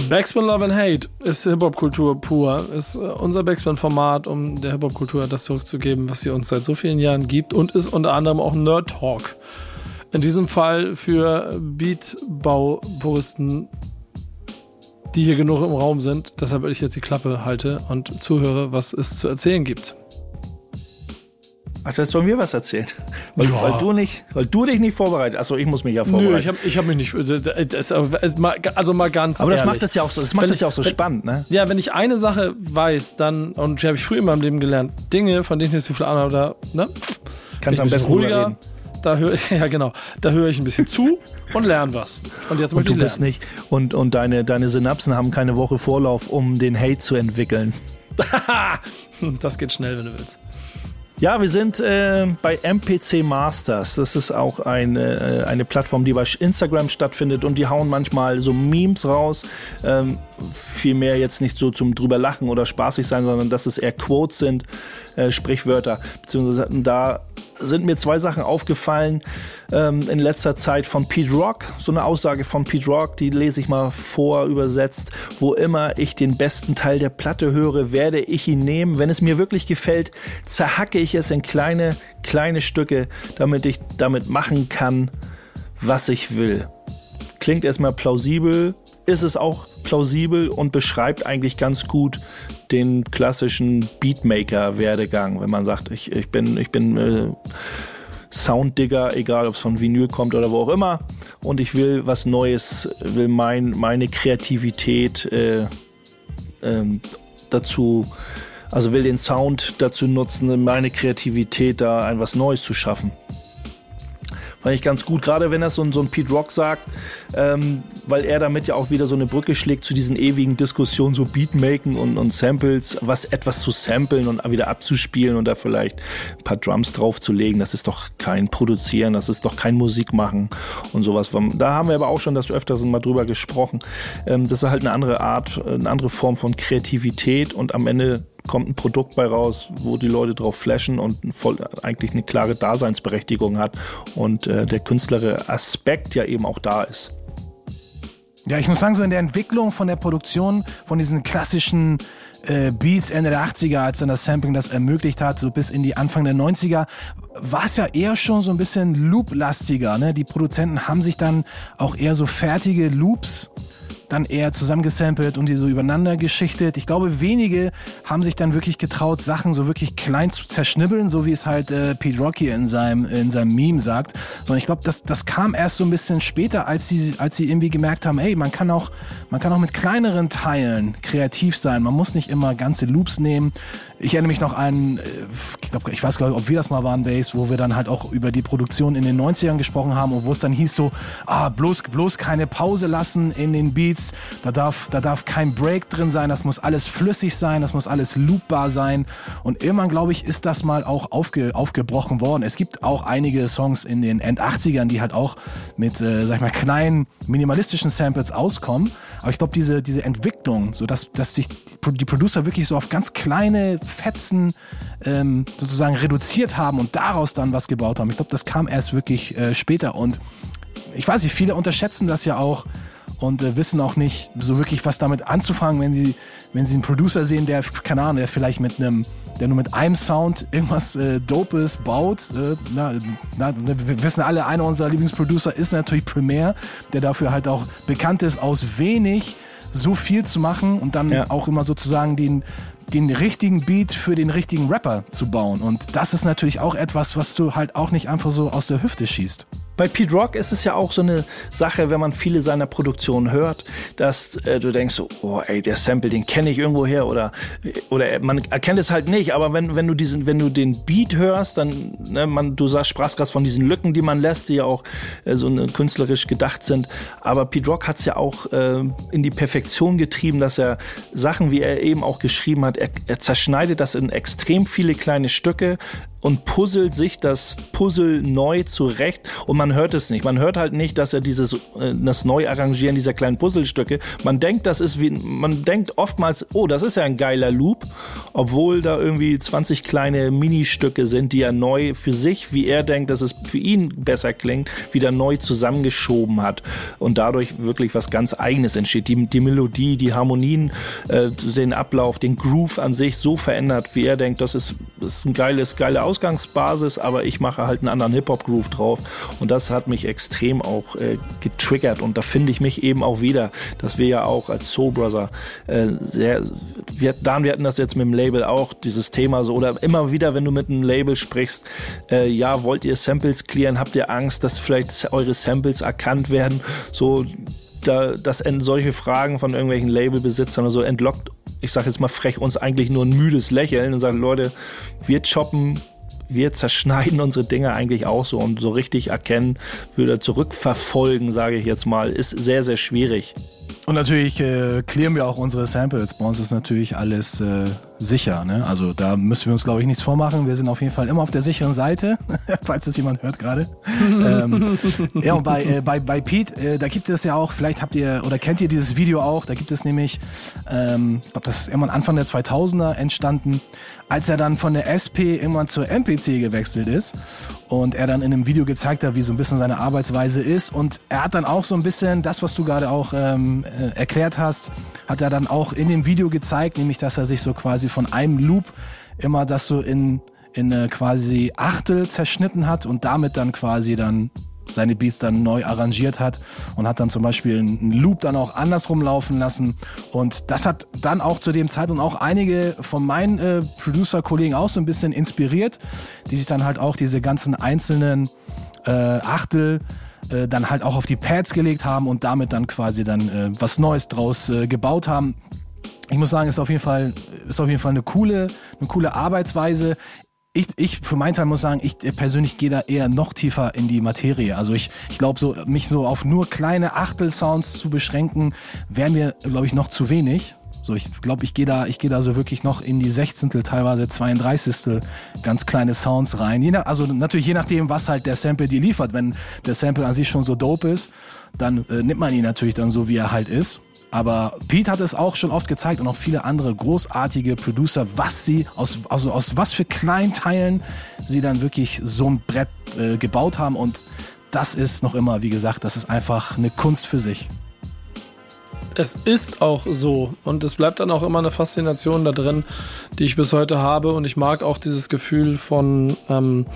Backspin Love and Hate ist Hip-Hop-Kultur pur. Ist äh, unser Backspin-Format, um der Hip-Hop-Kultur das zurückzugeben, was sie uns seit so vielen Jahren gibt und ist unter anderem auch Nerd Talk. In diesem Fall für Beatbau-Puristen, die hier genug im Raum sind. Deshalb ich jetzt die Klappe halte und zuhöre, was es zu erzählen gibt. Ach, jetzt sollen wir was erzählen? Weil, Ja. weil, du nicht, weil du dich nicht vorbereitet Achso, ich muss mich ja vorbereiten. Nö, ich habe ich hab mich nicht. Also mal ganz Aber das ehrlich. macht das ja auch so, das macht Wenn das ja auch so wenn- spannend, ne? Ja, wenn ich eine Sache weiß, dann, und die habe ich früh in meinem Leben gelernt, Dinge, von denen ich nicht so viel Ahnung habe, da, ne? Kannst am besten drüber reden. Da höre <laughs> ja genau, da höre ich ein bisschen zu und lerne was. Und jetzt Und du bist lernen. nicht, und, und deine, deine Synapsen haben keine Woche Vorlauf, um den Hate zu entwickeln. <laughs> Das geht schnell, wenn du willst. Ja, wir sind äh, bei MPC Masters. Das ist auch eine, äh, eine Plattform, die bei Instagram stattfindet und die hauen manchmal so Memes raus. Ähm, Vielmehr jetzt nicht so zum drüber lachen oder spaßig sein, sondern dass es eher Quotes sind, äh, Sprichwörter. Beziehungsweise da sind mir zwei Sachen aufgefallen ähm, in letzter Zeit von Pete Rock. So eine Aussage von Pete Rock, die lese ich mal vor, übersetzt. Wo immer ich den besten Teil der Platte höre, werde ich ihn nehmen. Wenn es mir wirklich gefällt, zerhacke ich es in kleine, kleine Stücke, damit ich damit machen kann, was ich will. Klingt erstmal plausibel, ist es auch plausibel und beschreibt eigentlich ganz gut den klassischen Beatmaker-Werdegang, wenn man sagt, ich, ich bin, ich bin äh, Sounddigger, egal ob es von Vinyl kommt oder wo auch immer, und ich will was Neues, will mein, meine Kreativität äh, ähm, dazu, also will den Sound dazu nutzen, meine Kreativität da ein was Neues zu schaffen. Fand ich ganz gut, gerade wenn das so so ein Pete Rock sagt, ähm, weil er damit ja auch wieder so eine Brücke schlägt zu diesen ewigen Diskussionen, so Beatmaken und, und Samples, was etwas zu samplen und wieder abzuspielen und da vielleicht ein paar Drums draufzulegen. Das ist doch kein Produzieren, das ist doch kein Musikmachen und sowas. Da haben wir aber auch schon das öfters mal drüber gesprochen. Ähm, das ist halt eine andere Art, eine andere Form von Kreativität und am Ende kommt ein Produkt bei raus, wo die Leute drauf flashen und voll, eigentlich eine klare Daseinsberechtigung hat und äh, der künstlere Aspekt ja eben auch da ist. Ja, ich muss sagen, so in der Entwicklung von der Produktion von diesen klassischen äh, Beats Ende der 80er, als dann das Sampling das ermöglicht hat, so bis in die Anfang der 90er, war es ja eher schon so ein bisschen Loop-lastiger. Ne? Die Produzenten haben sich dann auch eher so fertige Loops dann eher zusammengesampelt und die so übereinander geschichtet. Ich glaube, wenige haben sich dann wirklich getraut, Sachen so wirklich klein zu zerschnibbeln, so wie es halt äh, Pete Rocky in seinem, in seinem Meme sagt. Sondern ich glaube, das, das kam erst so ein bisschen später, als sie, als sie irgendwie gemerkt haben, ey, man kann auch, man kann auch mit kleineren Teilen kreativ sein. Man muss nicht immer ganze Loops nehmen. Ich erinnere mich noch an, äh, ich glaube, ich weiß gar nicht, ob wir das mal waren, Base, wo wir dann halt auch über die Produktion in den 90ern gesprochen haben und wo es dann hieß so, ah, bloß, bloß keine Pause lassen in den Beats. Da darf, da darf kein Break drin sein. Das muss alles flüssig sein. Das muss alles loopbar sein. Und irgendwann, glaube ich, ist das mal auch aufge, aufgebrochen worden. Es gibt auch einige Songs in den End 80ern, die halt auch mit, äh, sag ich mal, kleinen minimalistischen Samples auskommen. Aber ich glaube, diese, diese Entwicklung, so dass, dass sich die Producer wirklich so auf ganz kleine Fetzen ähm, sozusagen reduziert haben und daraus dann was gebaut haben. Ich glaube, das kam erst wirklich äh, später. Und ich weiß nicht, viele unterschätzen das ja auch und äh, wissen auch nicht so wirklich, was damit anzufangen, wenn sie, wenn sie einen Producer sehen, der, keine Ahnung, der vielleicht mit einem, der nur mit einem Sound irgendwas äh, Dopes baut. Äh, na, na, wir wissen alle, einer unserer Lieblingsproducer ist natürlich Premiere, der dafür halt auch bekannt ist, aus wenig so viel zu machen und dann Ja. auch immer sozusagen den, den richtigen Beat für den richtigen Rapper zu bauen. Und das ist natürlich auch etwas, was du halt auch nicht einfach so aus der Hüfte schießt. Bei Pete Rock ist es ja auch so eine Sache, wenn man viele seiner Produktionen hört, dass äh, du denkst, so, oh ey, der Sample, den kenne ich irgendwo her oder oder man erkennt es halt nicht, aber wenn wenn du diesen wenn du den Beat hörst, dann ne, man du sagst sprachst gerade von diesen Lücken, die man lässt, die ja auch äh, so eine, künstlerisch gedacht sind, aber Pete Rock hat es ja auch äh, in die Perfektion getrieben, dass er Sachen, wie er eben auch geschrieben hat, er, er zerschneidet das in extrem viele kleine Stücke und puzzelt sich das Puzzle neu zurecht und man hört es nicht. Man hört halt nicht, dass er dieses äh, das Neuarrangieren dieser kleinen Puzzlestücke. Man denkt, das ist wie man denkt oftmals, oh, das ist ja ein geiler Loop, obwohl da irgendwie 20 kleine Ministücke sind, die er neu für sich, wie er denkt, dass es für ihn besser klingt, wieder neu zusammengeschoben hat und dadurch wirklich was ganz eigenes entsteht. Die, die Melodie, die Harmonien, äh, den Ablauf, den Groove an sich so verändert, wie er denkt, das ist, das ist ein geiles, geile Aus Ausgangsbasis, aber ich mache halt einen anderen Hip-Hop-Groove drauf. Und das hat mich extrem auch äh, getriggert. Und da finde ich mich eben auch wieder, dass wir ja auch als Soul Brother äh, sehr, wir, Dan, wir hatten das jetzt mit dem Label auch, dieses Thema so, oder immer wieder, wenn du mit einem Label sprichst, äh, ja, wollt ihr Samples clearen, habt ihr Angst, dass vielleicht eure Samples erkannt werden? So, da, dass solche Fragen von irgendwelchen Labelbesitzern oder so entlockt, ich sage jetzt mal frech, uns eigentlich nur ein müdes Lächeln und sagen, Leute, wir choppen wir zerschneiden unsere Dinge eigentlich auch so und so richtig erkennen, würde zurückverfolgen, sage ich jetzt mal, ist sehr, sehr schwierig. Und natürlich äh, klären wir auch unsere Samples. Bei uns ist natürlich alles äh, sicher. Ne? Also da müssen wir uns, glaube ich, nichts vormachen. Wir sind auf jeden Fall immer auf der sicheren Seite, <laughs> falls es jemand hört gerade. <laughs> ähm, ja, und bei, äh, bei, bei Pete, äh, da gibt es ja auch, vielleicht habt ihr oder kennt ihr dieses Video auch, da gibt es nämlich, ähm, ich glaube, das ist irgendwann Anfang der 2000er entstanden, als er dann von der SP irgendwann zur MPC gewechselt ist und er dann in einem Video gezeigt hat, wie so ein bisschen seine Arbeitsweise ist. Und er hat dann auch so ein bisschen das, was du gerade auch ähm, äh, erklärt hast, hat er dann auch in dem Video gezeigt, nämlich dass er sich so quasi von einem Loop immer das so in in äh, quasi Achtel zerschnitten hat und damit dann quasi dann seine Beats dann neu arrangiert hat und hat dann zum Beispiel einen Loop dann auch andersrum laufen lassen. Und das hat dann auch zu dem Zeitpunkt auch einige von meinen äh, Producer-Kollegen auch so ein bisschen inspiriert, die sich dann halt auch diese ganzen einzelnen äh, Achtel äh, dann halt auch auf die Pads gelegt haben und damit dann quasi dann äh, was Neues draus äh, gebaut haben. Ich muss sagen, ist auf jeden Fall, ist auf jeden Fall eine coole, eine coole Arbeitsweise ich, ich für meinen Teil muss sagen, ich persönlich gehe da eher noch tiefer in die Materie. Also ich, ich glaube, so, mich so auf nur kleine Achtel-Sounds zu beschränken, wäre mir, glaube ich, noch zu wenig. So, ich glaube, ich gehe da, ich gehe da so wirklich noch in die Sechzehntel, teilweise 32. ganz kleine Sounds rein. Je nach, also natürlich je nachdem, was halt der Sample dir liefert. Wenn der Sample an sich schon so dope ist, dann äh, nimmt man ihn natürlich dann so, wie er halt ist. Aber Pete hat es auch schon oft gezeigt und auch viele andere großartige Producer, was sie aus, also aus was für kleinen Teilen sie dann wirklich so ein Brett äh, gebaut haben. Und das ist noch immer, wie gesagt, das ist einfach eine Kunst für sich. Es ist auch so und es bleibt dann auch immer eine Faszination da drin, die ich bis heute habe und ich mag auch dieses Gefühl von ähm,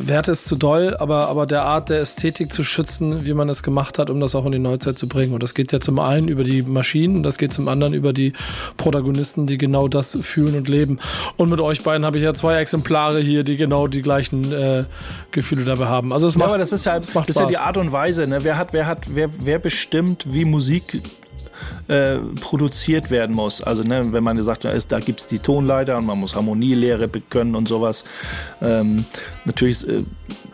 Werte ist zu doll, aber, aber der Art der Ästhetik zu schützen, wie man es gemacht hat, um das auch in die Neuzeit zu bringen. Und das geht ja zum einen über die Maschinen, das geht zum anderen über die Protagonisten, die genau das fühlen und leben. Und mit euch beiden habe ich ja zwei Exemplare hier, die genau die gleichen äh, Gefühle dabei haben. Also es macht, ja, aber das ist ja, das, das ist ja die Art und Weise. Ne? Wer hat, wer hat, wer, wer bestimmt, wie Musik äh, produziert werden muss. Also ne, wenn man sagt, da gibt es die Tonleiter und man muss Harmonielehre können und sowas. Ähm, natürlich, äh,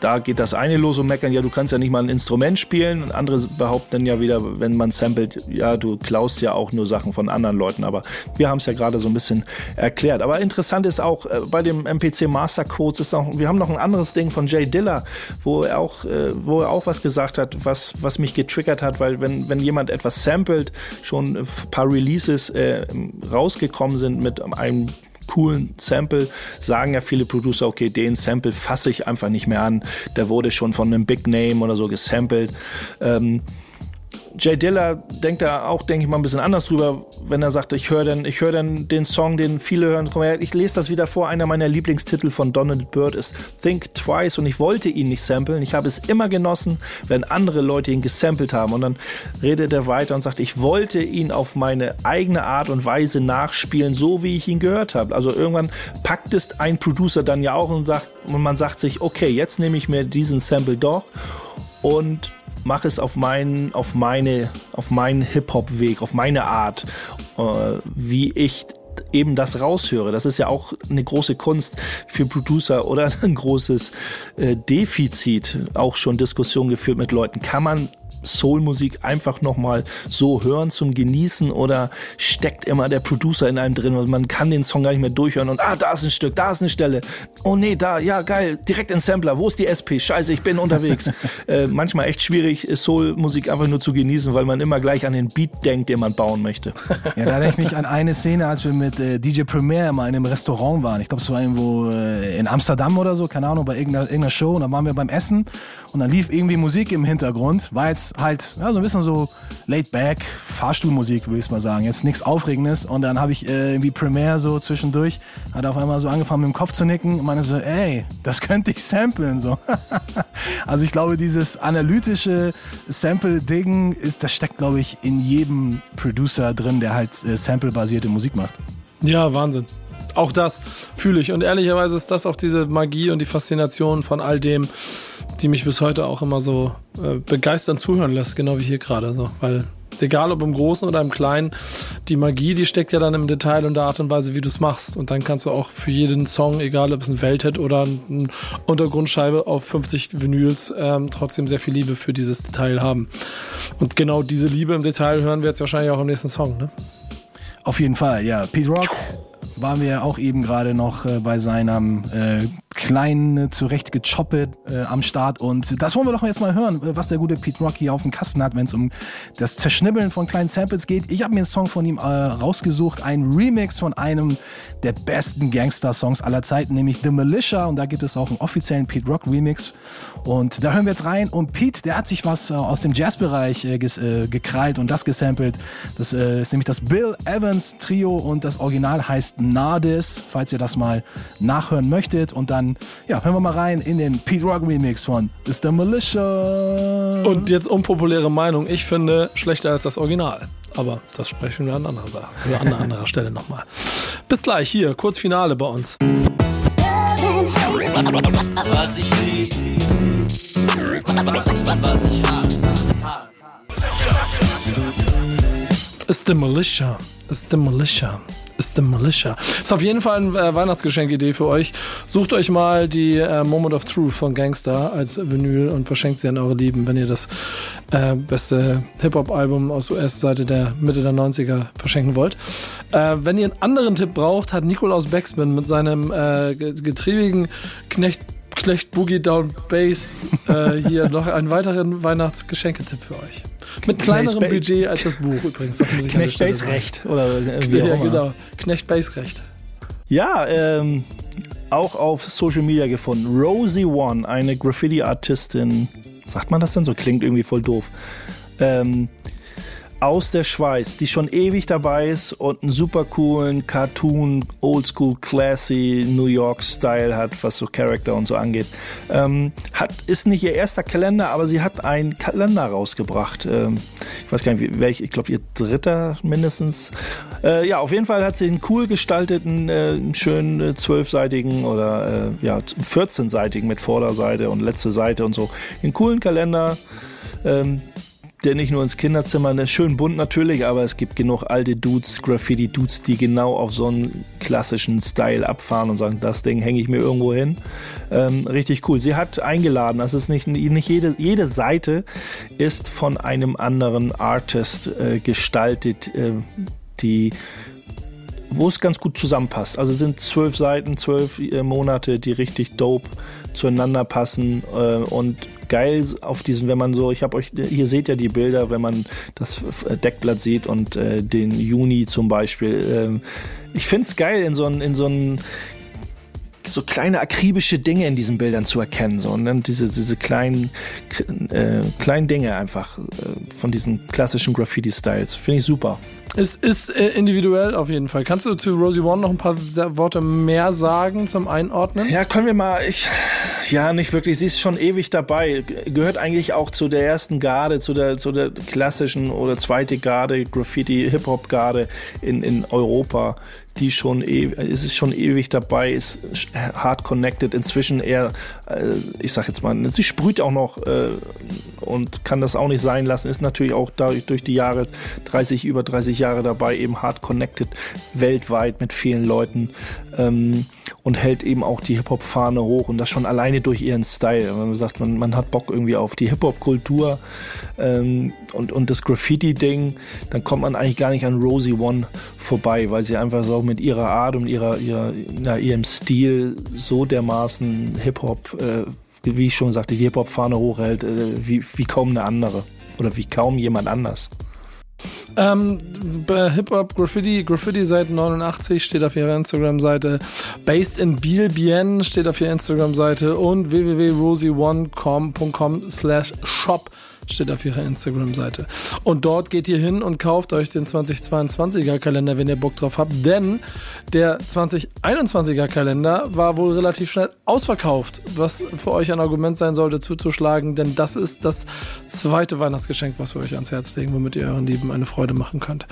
da geht das eine los und meckern, ja, du kannst ja nicht mal ein Instrument spielen. Und andere behaupten ja wieder, wenn man samplet, ja, du klaust ja auch nur Sachen von anderen Leuten. Aber wir haben es ja gerade so ein bisschen erklärt. Aber interessant ist auch, äh, bei dem MPC Master Codes ist auch, wir haben noch ein anderes Ding von Jay Diller, wo er auch, äh, wo er auch was gesagt hat, was, was mich getriggert hat, weil wenn, wenn jemand etwas samplet, schon ein paar Releases äh, rausgekommen sind mit einem coolen Sample, sagen ja viele Producer, okay, den Sample fasse ich einfach nicht mehr an. Der wurde schon von einem Big Name oder so gesampelt. Ähm, Jay Diller denkt da auch, denke ich mal, ein bisschen anders drüber, wenn er sagt, ich höre dann, ich den Song, den viele hören. Ich lese das wieder vor. Einer meiner Lieblingstitel von Donald Byrd ist Think Twice und ich wollte ihn nicht samplen. Ich habe es immer genossen, wenn andere Leute ihn gesampelt haben. Und dann redet er weiter und sagt, ich wollte ihn auf meine eigene Art und Weise nachspielen, so wie ich ihn gehört habe. Also irgendwann packt es ein Producer dann ja auch und sagt, und man sagt sich, okay, jetzt nehme ich mir diesen Sample doch und mache es auf meinen, auf meine, auf meinen Hip-Hop-Weg, auf meine Art, äh, wie ich eben das raushöre. Das ist ja auch eine große Kunst für Producer oder <laughs> ein großes äh, Defizit. Auch schon Diskussionen geführt mit Leuten. Kann man Soulmusik einfach nochmal so hören zum Genießen oder steckt immer der Producer in einem drin und man kann den Song gar nicht mehr durchhören und ah, da ist ein Stück, da ist eine Stelle. Oh nee, da, ja geil, direkt in Sampler, wo ist die SP? Scheiße, ich bin unterwegs. <laughs> äh, manchmal echt schwierig, Soulmusik einfach nur zu genießen, weil man immer gleich an den Beat denkt, den man bauen möchte. <laughs> Ja, da erinnere ich mich an eine Szene, als wir mit äh, DJ Premier mal in einem Restaurant waren. Ich glaube, es war irgendwo äh, in Amsterdam oder so, keine Ahnung, bei irgendeiner, irgendeiner Show und da waren wir beim Essen und dann lief irgendwie Musik im Hintergrund. War jetzt halt ja, so ein bisschen so laid back, Fahrstuhlmusik, würde ich mal sagen. Jetzt nichts Aufregendes. Und dann habe ich äh, irgendwie Premiere so zwischendurch, hat auf einmal so angefangen mit dem Kopf zu nicken und meine so, ey, das könnte ich samplen. So. <laughs> also ich glaube, dieses analytische Sample-Ding, das steckt, glaube ich, in jedem Producer drin, der halt äh, sample-basierte Musik macht. Ja, Wahnsinn auch das fühle ich. Und ehrlicherweise ist das auch diese Magie und die Faszination von all dem, die mich bis heute auch immer so äh, begeistern zuhören lässt, genau wie hier gerade. So. Weil egal ob im Großen oder im Kleinen, die Magie, die steckt ja dann im Detail und der Art und Weise, wie du es machst. Und dann kannst du auch für jeden Song, egal ob es ein Welthit oder eine Untergrundscheibe auf 50 Vinyls, ähm, trotzdem sehr viel Liebe für dieses Detail haben. Und genau diese Liebe im Detail hören wir jetzt wahrscheinlich auch im nächsten Song, ne? Auf jeden Fall, ja. Pete Rock waren wir auch eben gerade noch äh, bei seinem äh, kleinen zurechtgechoppet äh, am Start und das wollen wir doch jetzt mal hören, was der gute Pete Rocky auf dem Kasten hat, wenn es um das Zerschnibbeln von kleinen Samples geht. Ich habe mir einen Song von ihm äh, rausgesucht, ein Remix von einem der besten Gangster-Songs aller Zeiten, nämlich The Militia und da gibt es auch einen offiziellen Pete Rock Remix und da hören wir jetzt rein und Pete, der hat sich was äh, aus dem Jazzbereich äh, äh, gekrallt und das gesampelt. Das äh, ist nämlich das Bill Evans Trio und das Original heißt Nardis, falls ihr das mal nachhören möchtet. Und dann, ja, hören wir mal rein in den Pete Rock Remix von Is the Militia. Und jetzt unpopuläre Meinung, ich finde schlechter als das Original. Aber das sprechen wir an anderer, Sache, an anderer Stelle nochmal. Bis gleich hier, kurz Finale bei uns. Was ich lieb, was ich hasse. Ist the Militia. Ist Ist the Militia. Ist auf jeden Fall eine äh, Weihnachtsgeschenkidee für euch. Sucht euch mal die äh, Moment of Truth von Gangster als Vinyl und verschenkt sie an eure Lieben, wenn ihr das äh, beste Hip-Hop-Album aus US-Seite der Mitte der 90er verschenken wollt. Äh, wenn ihr einen anderen Tipp braucht, hat Nikolaus Becksman mit seinem äh, getriebigen Knecht Knecht Boogie Down Bass äh, hier <laughs> noch einen weiteren Weihnachtsgeschenketipp für euch. Mit kleinerem Budget als das Buch übrigens. Das muss ich Knecht Bass Recht oder wie ja, genau. Knecht Bass Recht. Ja, ähm, auch auf Social Media gefunden. Rosie One, eine Graffiti-Artistin. Sagt man das denn so? Klingt irgendwie voll doof. Ähm, aus der Schweiz, die schon ewig dabei ist und einen super coolen Cartoon, Oldschool, classy New York Style hat, was so Charakter und so angeht. Ähm, hat, ist nicht ihr erster Kalender, aber sie hat einen Kalender rausgebracht. Ähm, ich weiß gar nicht, welch, ich glaube ihr dritter mindestens. Äh, ja, auf jeden Fall hat sie einen cool gestalteten, äh, schönen äh, zwölfseitigen oder äh, ja, 14-seitigen mit Vorderseite und letzte Seite und so. Einen coolen Kalender. Ähm, der nicht nur ins Kinderzimmer, ne, schön bunt natürlich, aber es gibt genug alte Dudes, Graffiti-Dudes, die genau auf so einen klassischen Style abfahren und sagen, das Ding hänge ich mir irgendwo hin. Ähm, richtig cool. Sie hat eingeladen, das ist nicht, nicht jede, jede Seite ist von einem anderen Artist äh, gestaltet, äh, die wo es ganz gut zusammenpasst. Also sind zwölf Seiten, zwölf äh, Monate, die richtig dope zueinander passen äh, und geil auf diesen, wenn man so, ich habe euch, hier seht ihr die Bilder, wenn man das Deckblatt sieht und äh, den Juni zum Beispiel. Ähm, ich finde es geil in so einen, in so einen so kleine akribische Dinge in diesen Bildern zu erkennen. So, und dann diese, diese kleinen, äh, kleinen Dinge einfach äh, von diesen klassischen Graffiti-Styles. Finde ich super. Es ist äh, individuell auf jeden Fall. Kannst du zu Rosie One noch ein paar Worte mehr sagen zum Einordnen? Ja, können wir mal. Ich, ja, nicht wirklich. Sie ist schon ewig dabei. Gehört eigentlich auch zu der ersten Garde, zu der, zu der klassischen oder zweite Garde, Graffiti-Hip-Hop-Garde in, in Europa die schon ist es schon ewig dabei, ist hard connected, inzwischen eher, äh, ich sag jetzt mal, sie sprüht auch noch äh, und kann das auch nicht sein lassen, ist natürlich auch dadurch durch die Jahre 30, über 30 Jahre dabei, eben hard connected weltweit mit vielen Leuten. Ähm, und hält eben auch die Hip-Hop-Fahne hoch und das schon alleine durch ihren Style. Wenn man sagt, man, man hat Bock irgendwie auf die Hip-Hop-Kultur ähm, und, und das Graffiti-Ding, dann kommt man eigentlich gar nicht an Rosie One vorbei, weil sie einfach so mit ihrer Art und ihrer, ihrer, na, ihrem Stil so dermaßen Hip-Hop, äh, wie ich schon sagte, die Hip-Hop-Fahne hochhält, äh, wie, wie kaum eine andere oder wie kaum jemand anders. Ähm, Hip-Hop Graffiti, Graffiti seit 89 steht auf ihrer Instagram-Seite. Based in Bielbien steht auf ihrer Instagram-Seite und www.rosieone.com slash shop steht auf ihrer Instagram-Seite. Und dort geht ihr hin und kauft euch den 2022er Kalender, wenn ihr Bock drauf habt, denn der 2021er Kalender war wohl relativ schnell ausverkauft, was für euch ein Argument sein sollte, zuzuschlagen, denn das ist das zweite Weihnachtsgeschenk, was wir euch ans Herz legen, womit ihr euren Lieben eine Freude machen könnt.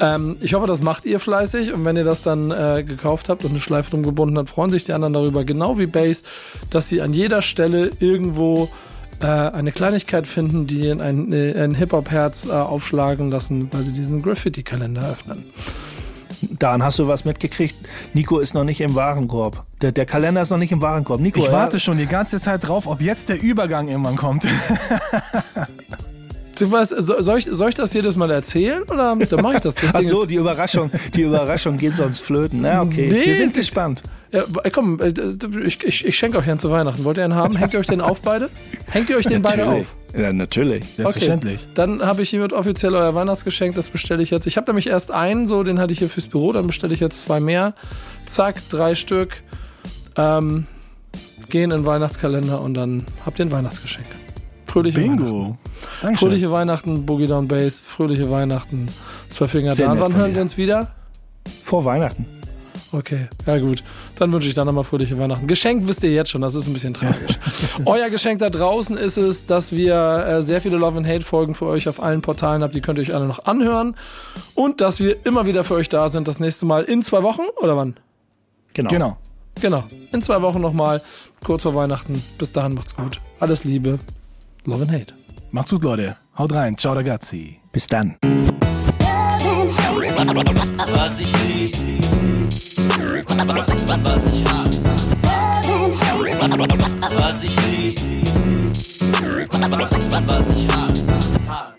Ähm, ich hoffe, das macht ihr fleißig und wenn ihr das dann äh, gekauft habt und eine Schleife drum gebunden habt, freuen sich die anderen darüber, genau wie Base, dass sie an jeder Stelle irgendwo äh, eine Kleinigkeit finden, die in ein, ein Hip-Hop-Herz äh, aufschlagen lassen, weil sie diesen Graffiti-Kalender öffnen. Daran hast du was mitgekriegt. Nico ist noch nicht im Warenkorb. Der, der Kalender ist noch nicht im Warenkorb. Nico, ich warte schon die ganze Zeit drauf, ob jetzt der Übergang irgendwann kommt. <laughs> Was, soll, ich, soll ich das jedes Mal erzählen oder <laughs> dann mache ich das? das Ach so, die Überraschung, die Überraschung geht sonst flöten. Na, okay. Nee, Wir sind gespannt. Ja, komm, äh, ich, ich, ich schenke euch einen zu Weihnachten. Wollt ihr einen haben? Hängt ihr euch den auf beide? Hängt ihr euch den beide auf? Ja, natürlich. Selbstverständlich. Okay. Dann habe ich hiermit offiziell euer Weihnachtsgeschenk. Das bestelle ich jetzt. Ich habe nämlich erst einen, so den hatte ich hier fürs Büro. Dann bestelle ich jetzt zwei mehr. Zack, drei Stück. Ähm, gehen in den Weihnachtskalender und dann habt ihr ein Weihnachtsgeschenk. Fröhliche Bingo. Dankeschön. Fröhliche Weihnachten, Boogie Down Bass. Fröhliche Weihnachten. Zwei Finger da. Wann hören wir uns wieder? Vor Weihnachten. Okay, ja gut. Dann wünsche ich dann nochmal fröhliche Weihnachten. Geschenk wisst ihr jetzt schon, das ist ein bisschen tragisch. Euer Geschenk da draußen ist es, dass wir äh, sehr viele Love and Hate Folgen für euch auf allen Portalen habt. Die könnt ihr euch alle noch anhören. Und dass wir immer wieder für euch da sind. Das nächste Mal in zwei Wochen oder wann? Genau. Genau. Genau. In zwei Wochen nochmal. Kurz vor Weihnachten. Bis dahin macht's gut. Alles Liebe. Love and Hate. Macht's gut, Leute. Haut rein. Ciao, ragazzi. Bis dann. Was ich lieb, was ich hasse. Was ich lieb, was ich hasse.